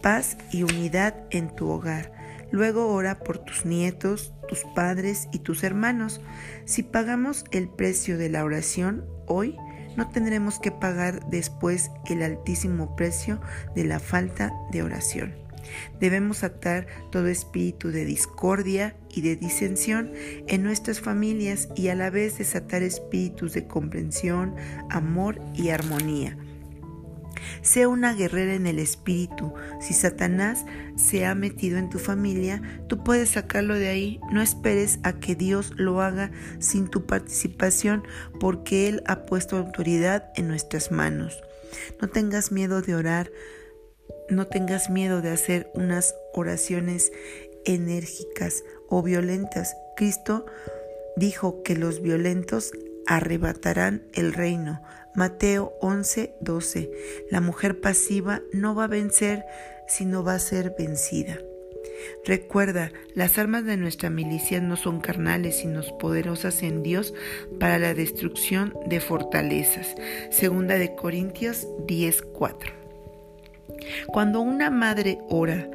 Speaker 1: paz y unidad en tu hogar. Luego ora por tus nietos, tus padres y tus hermanos. Si pagamos el precio de la oración hoy, no tendremos que pagar después el altísimo precio de la falta de oración. Debemos atar todo espíritu de discordia y de disensión en nuestras familias y a la vez desatar espíritus de comprensión, amor y armonía. Sea una guerrera en el espíritu. Si Satanás se ha metido en tu familia, tú puedes sacarlo de ahí. No esperes a que Dios lo haga sin tu participación porque Él ha puesto autoridad en nuestras manos. No tengas miedo de orar no tengas miedo de hacer unas oraciones enérgicas o violentas. Cristo dijo que los violentos arrebatarán el reino. Mateo 11, 12. La mujer pasiva no va a vencer, sino va a ser vencida. Recuerda, las armas de nuestra milicia no son carnales, sino poderosas en Dios para la destrucción de fortalezas. Segunda de Corintios 10, 4. Cuando una madre ora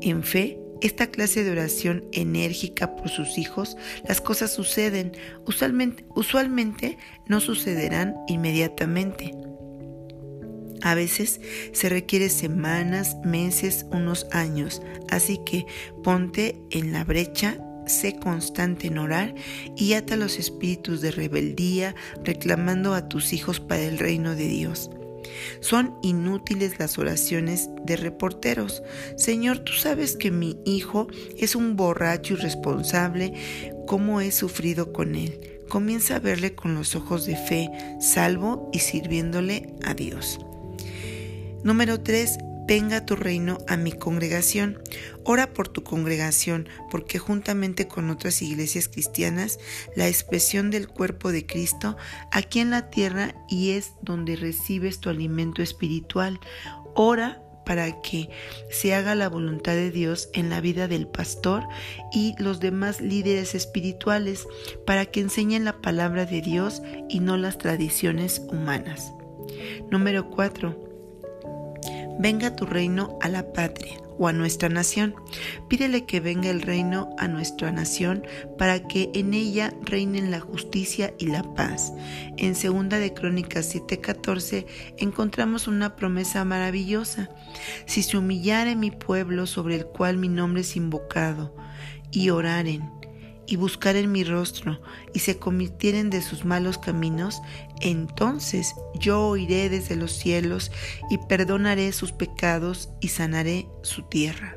Speaker 1: en fe, esta clase de oración enérgica por sus hijos, las cosas suceden. Usualmente, usualmente no sucederán inmediatamente. A veces se requiere semanas, meses, unos años. Así que ponte en la brecha sé constante en orar y ata los espíritus de rebeldía, reclamando a tus hijos para el reino de Dios. Son inútiles las oraciones de reporteros. Señor, tú sabes que mi hijo es un borracho irresponsable, ¿cómo he sufrido con él? Comienza a verle con los ojos de fe, salvo y sirviéndole a Dios. Número 3 venga tu reino a mi congregación. Ora por tu congregación, porque juntamente con otras iglesias cristianas, la expresión del cuerpo de Cristo aquí en la tierra y es donde recibes tu alimento espiritual. Ora para que se haga la voluntad de Dios en la vida del pastor y los demás líderes espirituales, para que enseñen la palabra de Dios y no las tradiciones humanas. Número 4 venga tu reino a la patria o a nuestra nación. Pídele que venga el reino a nuestra nación para que en ella reinen la justicia y la paz. En segunda de Crónicas 7:14 encontramos una promesa maravillosa. Si se humillare mi pueblo sobre el cual mi nombre es invocado y oraren y buscaren mi rostro y se convirtieren de sus malos caminos, entonces yo oiré desde los cielos y perdonaré sus pecados y sanaré su tierra.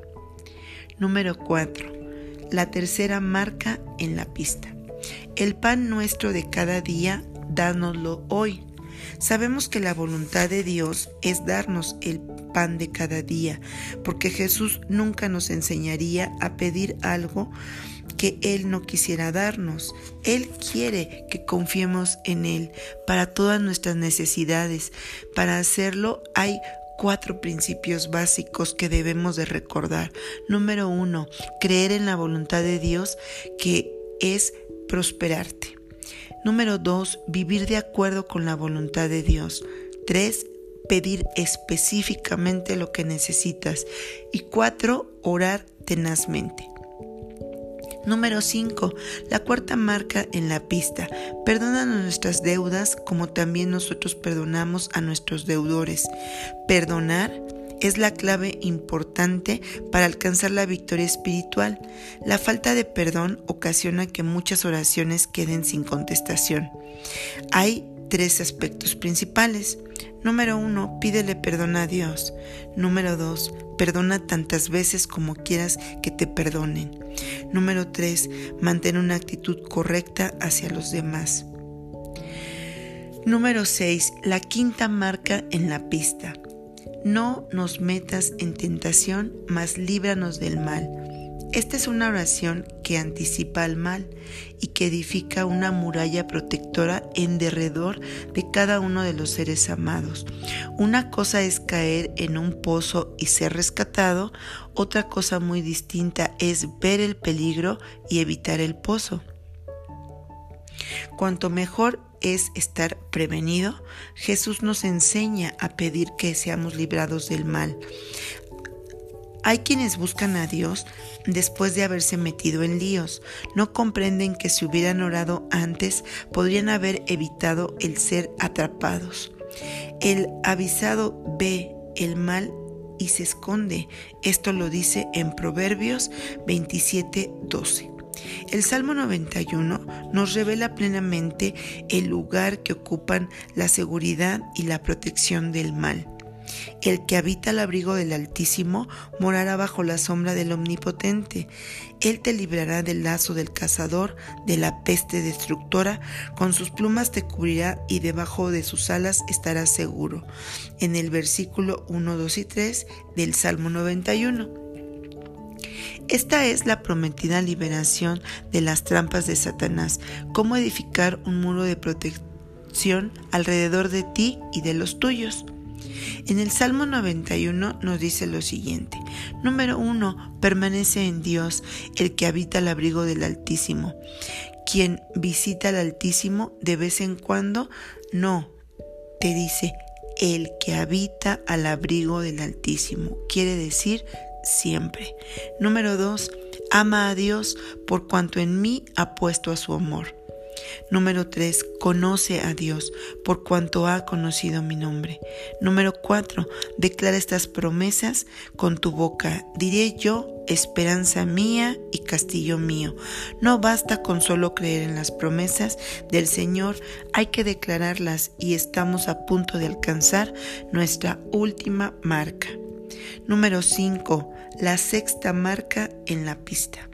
Speaker 1: Número 4. La tercera marca en la pista. El pan nuestro de cada día, dánoslo hoy. Sabemos que la voluntad de Dios es darnos el pan de cada día, porque Jesús nunca nos enseñaría a pedir algo que Él no quisiera darnos. Él quiere que confiemos en Él para todas nuestras necesidades. Para hacerlo hay cuatro principios básicos que debemos de recordar. Número uno, creer en la voluntad de Dios que es prosperarte. Número dos, vivir de acuerdo con la voluntad de Dios. Tres, pedir específicamente lo que necesitas. Y cuatro, orar tenazmente. Número 5. La cuarta marca en la pista. Perdónanos nuestras deudas como también nosotros perdonamos a nuestros deudores. Perdonar es la clave importante para alcanzar la victoria espiritual. La falta de perdón ocasiona que muchas oraciones queden sin contestación. Hay tres aspectos principales. Número uno, pídele perdón a Dios. Número dos, perdona tantas veces como quieras que te perdonen. Número tres, mantén una actitud correcta hacia los demás. Número 6. La quinta marca en la pista. No nos metas en tentación, mas líbranos del mal. Esta es una oración que anticipa al mal y que edifica una muralla protectora en derredor de cada uno de los seres amados. Una cosa es caer en un pozo y ser rescatado, otra cosa muy distinta es ver el peligro y evitar el pozo. Cuanto mejor es estar prevenido, Jesús nos enseña a pedir que seamos librados del mal. Hay quienes buscan a Dios después de haberse metido en líos. No comprenden que si hubieran orado antes podrían haber evitado el ser atrapados. El avisado ve el mal y se esconde. Esto lo dice en Proverbios 27, 12. El Salmo 91 nos revela plenamente el lugar que ocupan la seguridad y la protección del mal. El que habita al abrigo del Altísimo morará bajo la sombra del Omnipotente. Él te librará del lazo del cazador, de la peste destructora, con sus plumas te cubrirá y debajo de sus alas estarás seguro. En el versículo 1, 2 y 3 del Salmo 91. Esta es la prometida liberación de las trampas de Satanás, cómo edificar un muro de protección alrededor de ti y de los tuyos. En el Salmo 91 nos dice lo siguiente. Número 1. Permanece en Dios el que habita al abrigo del Altísimo. Quien visita al Altísimo de vez en cuando, no, te dice el que habita al abrigo del Altísimo. Quiere decir siempre. Número 2. Ama a Dios por cuanto en mí ha puesto a su amor. Número 3. Conoce a Dios por cuanto ha conocido mi nombre. Número 4. Declara estas promesas con tu boca. Diré yo, esperanza mía y castillo mío. No basta con solo creer en las promesas del Señor, hay que declararlas y estamos a punto de alcanzar nuestra última marca. Número 5. La sexta marca en la pista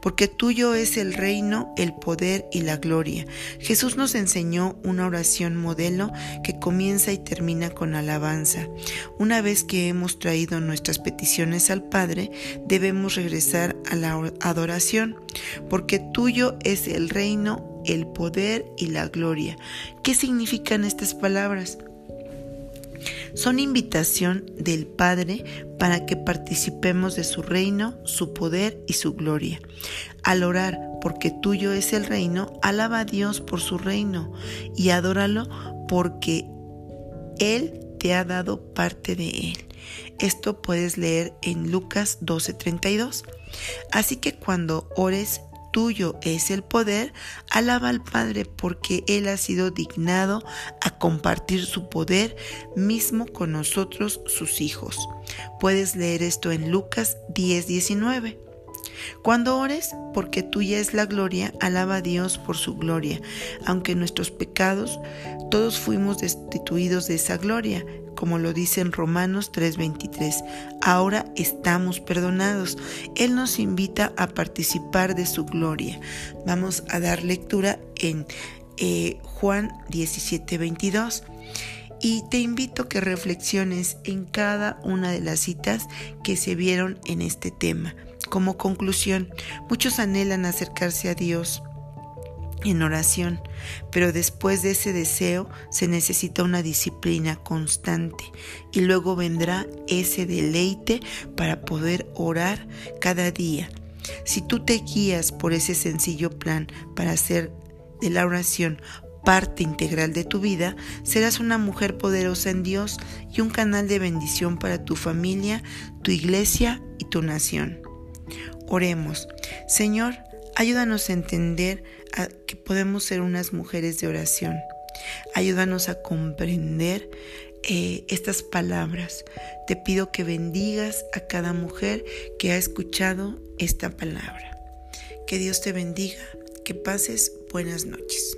Speaker 1: porque tuyo es el reino, el poder y la gloria. Jesús nos enseñó una oración modelo que comienza y termina con alabanza. Una vez que hemos traído nuestras peticiones al Padre, debemos regresar a la adoración, porque tuyo es el reino, el poder y la gloria. ¿Qué significan estas palabras? Son invitación del Padre para que participemos de su reino, su poder y su gloria. Al orar, porque tuyo es el reino, alaba a Dios por su reino y adóralo porque Él te ha dado parte de Él. Esto puedes leer en Lucas 12:32. Así que cuando ores, tuyo es el poder, alaba al Padre porque Él ha sido dignado a compartir su poder mismo con nosotros, sus hijos. Puedes leer esto en Lucas 10, 19. Cuando ores, porque tuya es la gloria, alaba a Dios por su gloria. Aunque nuestros pecados, todos fuimos destituidos de esa gloria, como lo dice en Romanos 3:23. Ahora estamos perdonados. Él nos invita a participar de su gloria. Vamos a dar lectura en eh, Juan 17:22. Y te invito a que reflexiones en cada una de las citas que se vieron en este tema. Como conclusión, muchos anhelan acercarse a Dios en oración, pero después de ese deseo se necesita una disciplina constante y luego vendrá ese deleite para poder orar cada día. Si tú te guías por ese sencillo plan para hacer de la oración parte integral de tu vida, serás una mujer poderosa en Dios y un canal de bendición para tu familia, tu iglesia y tu nación. Oremos. Señor, ayúdanos a entender que podemos ser unas mujeres de oración. Ayúdanos a comprender eh, estas palabras. Te pido que bendigas a cada mujer que ha escuchado esta palabra. Que Dios te bendiga, que pases buenas noches.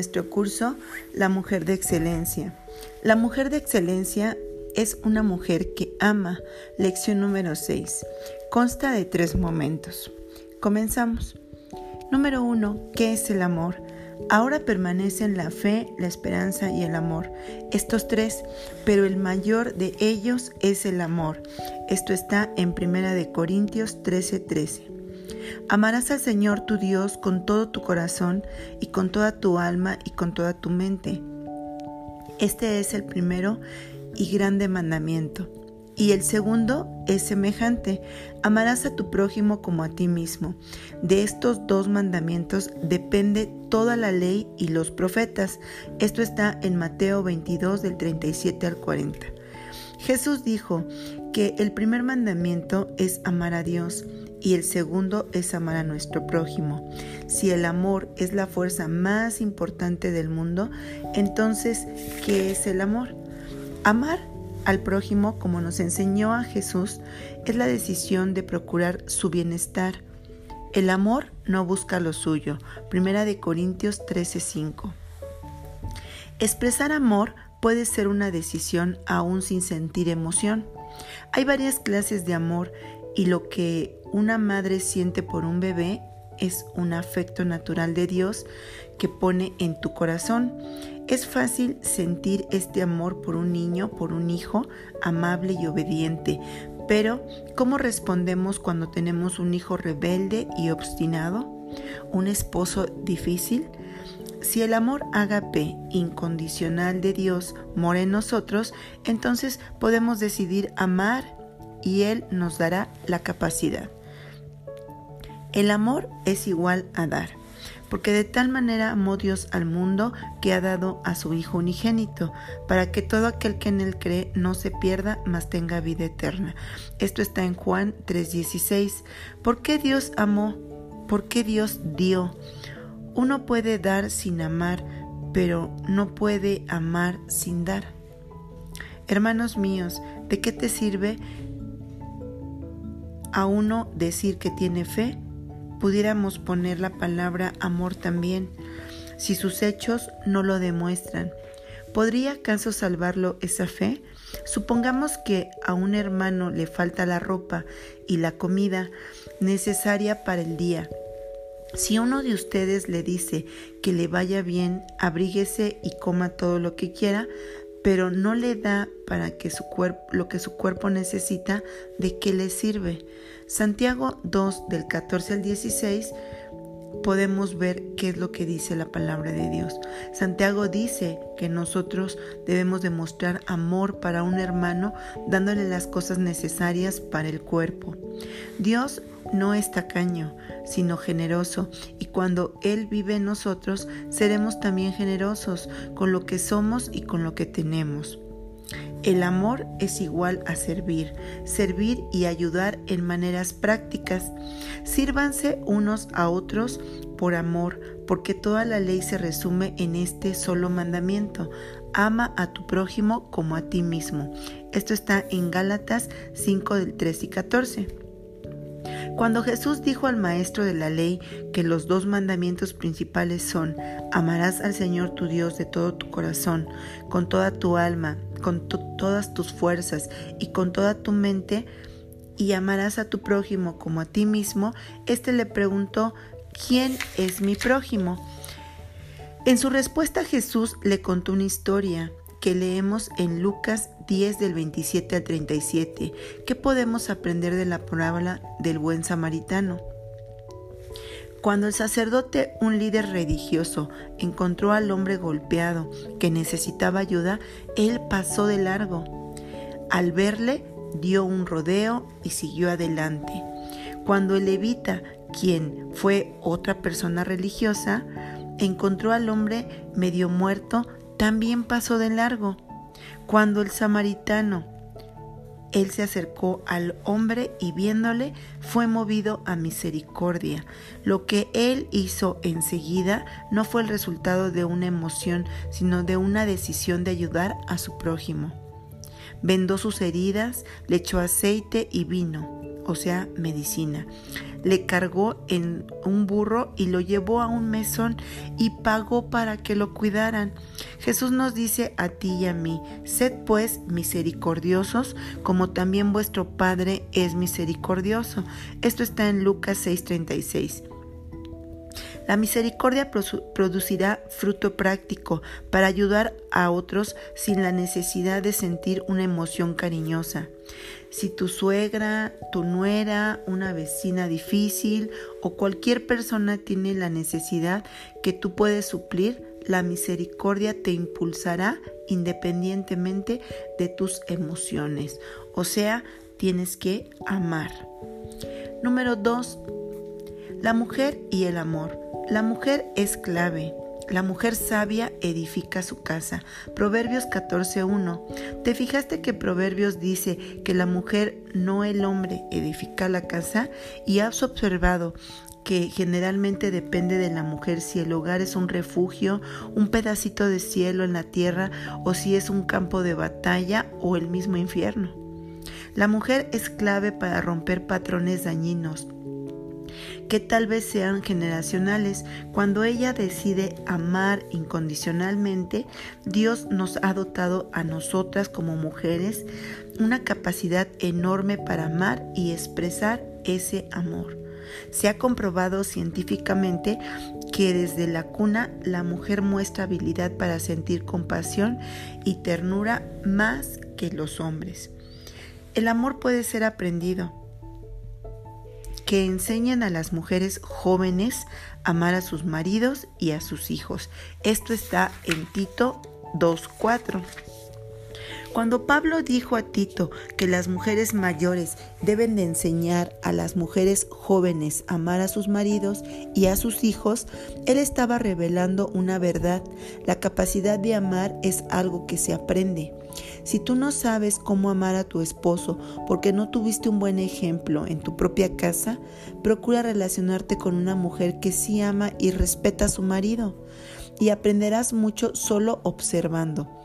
Speaker 1: Nuestro curso La Mujer de Excelencia. La Mujer de Excelencia es una mujer que ama. Lección número 6. Consta de tres momentos. Comenzamos. Número 1. ¿Qué es el amor? Ahora permanecen la fe, la esperanza y el amor. Estos tres, pero el mayor de ellos es el amor. Esto está en 1 Corintios 13:13. 13. Amarás al Señor tu Dios con todo tu corazón y con toda tu alma y con toda tu mente. Este es el primero y grande mandamiento. Y el segundo es semejante. Amarás a tu prójimo como a ti mismo. De estos dos mandamientos depende toda la ley y los profetas. Esto está en Mateo 22 del 37 al 40. Jesús dijo que el primer mandamiento es amar a Dios y el segundo es amar a nuestro prójimo. Si el amor es la fuerza más importante del mundo, entonces, ¿qué es el amor? Amar al prójimo, como nos enseñó a Jesús, es la decisión de procurar su bienestar. El amor no busca lo suyo. Primera de Corintios 13:5. Expresar amor puede ser una decisión aún sin sentir emoción. Hay varias clases de amor y lo que una madre siente por un bebé es un afecto natural de Dios que pone en tu corazón. Es fácil sentir este amor por un niño, por un hijo amable y obediente, pero ¿cómo respondemos cuando tenemos un hijo rebelde y obstinado? ¿Un esposo difícil? Si el amor agape incondicional de Dios mora en nosotros, entonces podemos decidir amar y Él nos dará la capacidad. El amor es igual a dar, porque de tal manera amó Dios al mundo que ha dado a su Hijo unigénito, para que todo aquel que en él cree no se pierda, mas tenga vida eterna. Esto está en Juan 3:16. ¿Por qué Dios amó? ¿Por qué Dios dio? Uno puede dar sin amar, pero no puede amar sin dar. Hermanos míos, ¿de qué te sirve a uno decir que tiene fe? pudiéramos poner la palabra amor también, si sus hechos no lo demuestran. ¿Podría acaso salvarlo esa fe? Supongamos que a un hermano le falta la ropa y la comida necesaria para el día. Si uno de ustedes le dice que le vaya bien, abríguese y coma todo lo que quiera, pero no le da para que su cuerpo, lo que su cuerpo necesita, ¿de qué le sirve? Santiago 2 del 14 al 16 podemos ver qué es lo que dice la palabra de Dios. Santiago dice que nosotros debemos demostrar amor para un hermano dándole las cosas necesarias para el cuerpo. Dios no es tacaño, sino generoso, y cuando Él vive en nosotros, seremos también generosos con lo que somos y con lo que tenemos. El amor es igual a servir, servir y ayudar en maneras prácticas. Sírvanse unos a otros por amor, porque toda la ley se resume en este solo mandamiento. Ama a tu prójimo como a ti mismo. Esto está en Gálatas 5 del 3 y 14. Cuando Jesús dijo al maestro de la ley que los dos mandamientos principales son, amarás al Señor tu Dios de todo tu corazón, con toda tu alma, con todas tus fuerzas y con toda tu mente, y amarás a tu prójimo como a ti mismo, éste le preguntó, ¿quién es mi prójimo? En su respuesta Jesús le contó una historia que leemos en Lucas 10 del 27 al 37. ¿Qué podemos aprender de la parábola del buen samaritano? Cuando el sacerdote, un líder religioso, encontró al hombre golpeado que necesitaba ayuda, él pasó de largo. Al verle, dio un rodeo y siguió adelante. Cuando el levita, quien fue otra persona religiosa, encontró al hombre medio muerto, también pasó de largo. Cuando el samaritano, él se acercó al hombre y viéndole fue movido a misericordia. Lo que él hizo enseguida no fue el resultado de una emoción, sino de una decisión de ayudar a su prójimo. Vendó sus heridas, le echó aceite y vino, o sea, medicina le cargó en un burro y lo llevó a un mesón y pagó para que lo cuidaran. Jesús nos dice a ti y a mí, sed pues misericordiosos como también vuestro Padre es misericordioso. Esto está en Lucas 6:36. La misericordia producirá fruto práctico para ayudar a otros sin la necesidad de sentir una emoción cariñosa. Si tu suegra, tu nuera, una vecina difícil o cualquier persona tiene la necesidad que tú puedes suplir, la misericordia te impulsará independientemente de tus emociones. O sea, tienes que amar. Número 2. La mujer y el amor. La mujer es clave. La mujer sabia edifica su casa. Proverbios 14.1. ¿Te fijaste que Proverbios dice que la mujer, no el hombre, edifica la casa? Y has observado que generalmente depende de la mujer si el hogar es un refugio, un pedacito de cielo en la tierra o si es un campo de batalla o el mismo infierno. La mujer es clave para romper patrones dañinos que tal vez sean generacionales. Cuando ella decide amar incondicionalmente, Dios nos ha dotado a nosotras como mujeres una capacidad enorme para amar y expresar ese amor. Se ha comprobado científicamente que desde la cuna la mujer muestra habilidad para sentir compasión y ternura más que los hombres. El amor puede ser aprendido. Que enseñen a las mujeres jóvenes a amar a sus maridos y a sus hijos. Esto está en Tito 2.4. Cuando Pablo dijo a Tito que las mujeres mayores deben de enseñar a las mujeres jóvenes a amar a sus maridos y a sus hijos, él estaba revelando una verdad. La capacidad de amar es algo que se aprende. Si tú no sabes cómo amar a tu esposo porque no tuviste un buen ejemplo en tu propia casa, procura relacionarte con una mujer que sí ama y respeta a su marido y aprenderás mucho solo observando.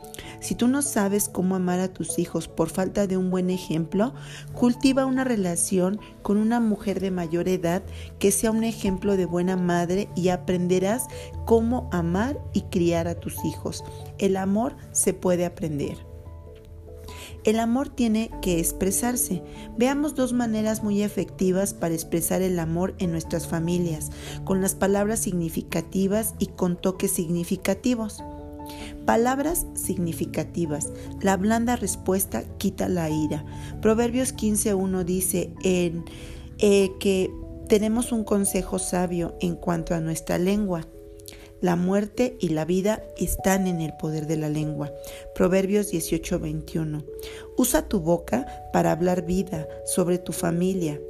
Speaker 1: Si tú no sabes cómo amar a tus hijos por falta de un buen ejemplo, cultiva una relación con una mujer de mayor edad que sea un ejemplo de buena madre y aprenderás cómo amar y criar a tus hijos. El amor se puede aprender. El amor tiene que expresarse. Veamos dos maneras muy efectivas para expresar el amor en nuestras familias, con las palabras significativas y con toques significativos. Palabras significativas. La blanda respuesta quita la ira. Proverbios 15.1 dice en, eh, que tenemos un consejo sabio en cuanto a nuestra lengua. La muerte y la vida están en el poder de la lengua. Proverbios 18:21. Usa tu boca para hablar vida sobre tu familia,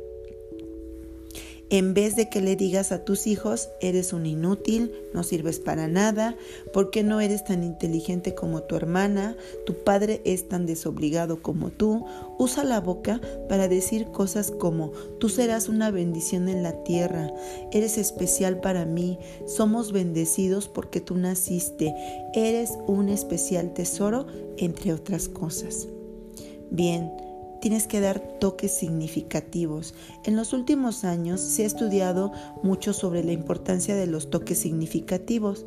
Speaker 1: en vez de que le digas a tus hijos, eres un inútil, no sirves para nada, porque no eres tan inteligente como tu hermana, tu padre es tan desobligado como tú, usa la boca para decir cosas como, tú serás una bendición en la tierra, eres especial para mí, somos bendecidos porque tú naciste, eres un especial tesoro, entre otras cosas. Bien, tienes que dar toques significativos. En los últimos años se ha estudiado mucho sobre la importancia de los toques significativos.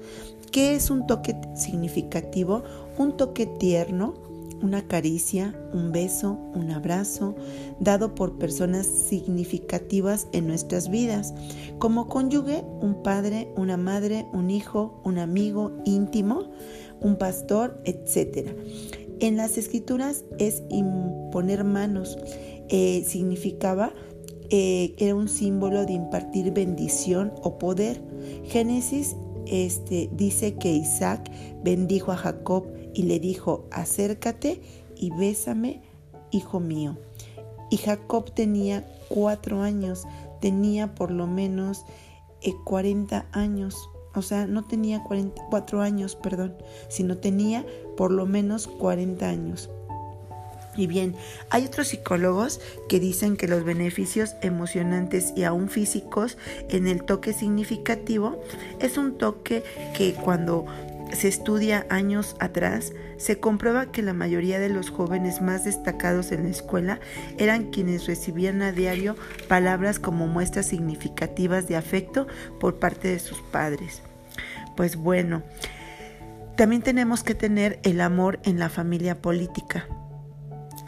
Speaker 1: ¿Qué es un toque significativo? Un toque tierno, una caricia, un beso, un abrazo, dado por personas significativas en nuestras vidas, como cónyuge, un padre, una madre, un hijo, un amigo íntimo, un pastor, etc. En las escrituras es imponer manos, eh, significaba, eh, era un símbolo de impartir bendición o poder. Génesis este, dice que Isaac bendijo a Jacob y le dijo, acércate y bésame, hijo mío. Y Jacob tenía cuatro años, tenía por lo menos 40 eh, años o sea, no tenía 44 años, perdón, sino tenía por lo menos 40 años. Y bien, hay otros psicólogos que dicen que los beneficios emocionantes y aún físicos en el toque significativo es un toque que cuando se estudia años atrás, se comprueba que la mayoría de los jóvenes más destacados en la escuela eran quienes recibían a diario palabras como muestras significativas de afecto por parte de sus padres. Pues bueno, también tenemos que tener el amor en la familia política.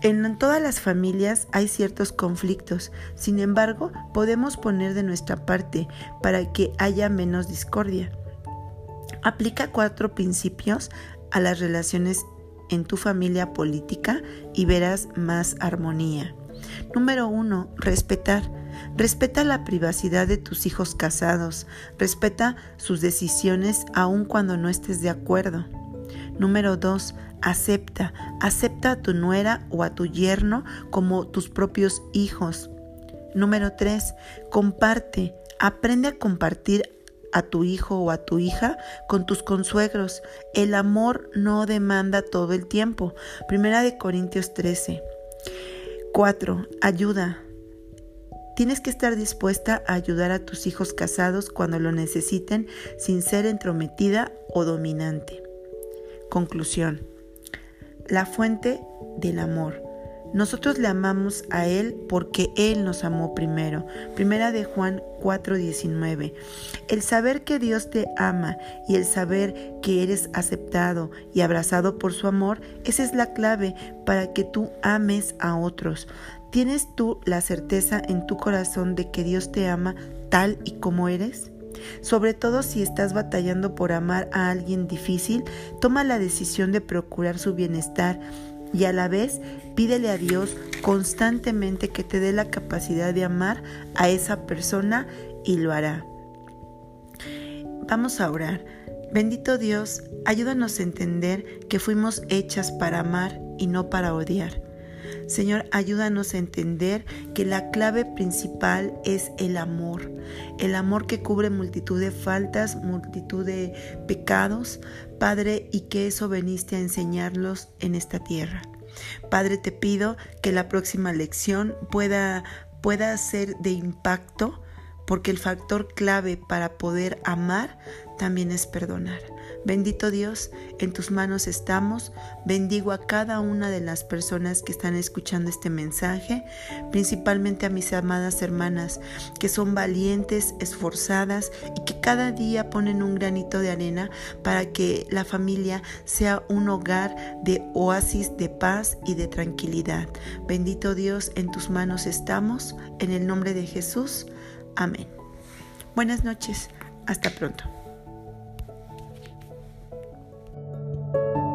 Speaker 1: En todas las familias hay ciertos conflictos, sin embargo, podemos poner de nuestra parte para que haya menos discordia. Aplica cuatro principios a las relaciones en tu familia política y verás más armonía. Número uno, respetar. Respeta la privacidad de tus hijos casados. Respeta sus decisiones aun cuando no estés de acuerdo. Número dos, Acepta, acepta a tu nuera o a tu yerno como tus propios hijos. Número 3. Comparte, aprende a compartir a tu hijo o a tu hija con tus consuegros. El amor no demanda todo el tiempo. Primera de Corintios 13. 4. Ayuda. Tienes que estar dispuesta a ayudar a tus hijos casados cuando lo necesiten sin ser entrometida o dominante. Conclusión. La fuente del amor. Nosotros le amamos a Él porque Él nos amó primero. Primera de Juan 4:19. El saber que Dios te ama y el saber que eres aceptado y abrazado por su amor, esa es la clave para que tú ames a otros. ¿Tienes tú la certeza en tu corazón de que Dios te ama tal y como eres? Sobre todo si estás batallando por amar a alguien difícil, toma la decisión de procurar su bienestar y a la vez pídele a Dios constantemente que te dé la capacidad de amar a esa persona y lo hará. Vamos a orar. Bendito Dios, ayúdanos a entender que fuimos hechas para amar y no para odiar. Señor, ayúdanos a entender que la clave principal es el amor, el amor que cubre multitud de faltas, multitud de pecados, Padre, y que eso veniste a enseñarlos en esta tierra. Padre, te pido que la próxima lección pueda, pueda ser de impacto, porque el factor clave para poder amar también es perdonar. Bendito Dios, en tus manos estamos. Bendigo a cada una de las personas que están escuchando este mensaje, principalmente a mis amadas hermanas, que son valientes, esforzadas y que cada día ponen un granito de arena para que la familia sea un hogar de oasis de paz y de tranquilidad. Bendito Dios, en tus manos estamos. En el nombre de Jesús. Amén. Buenas noches. Hasta pronto. Thank you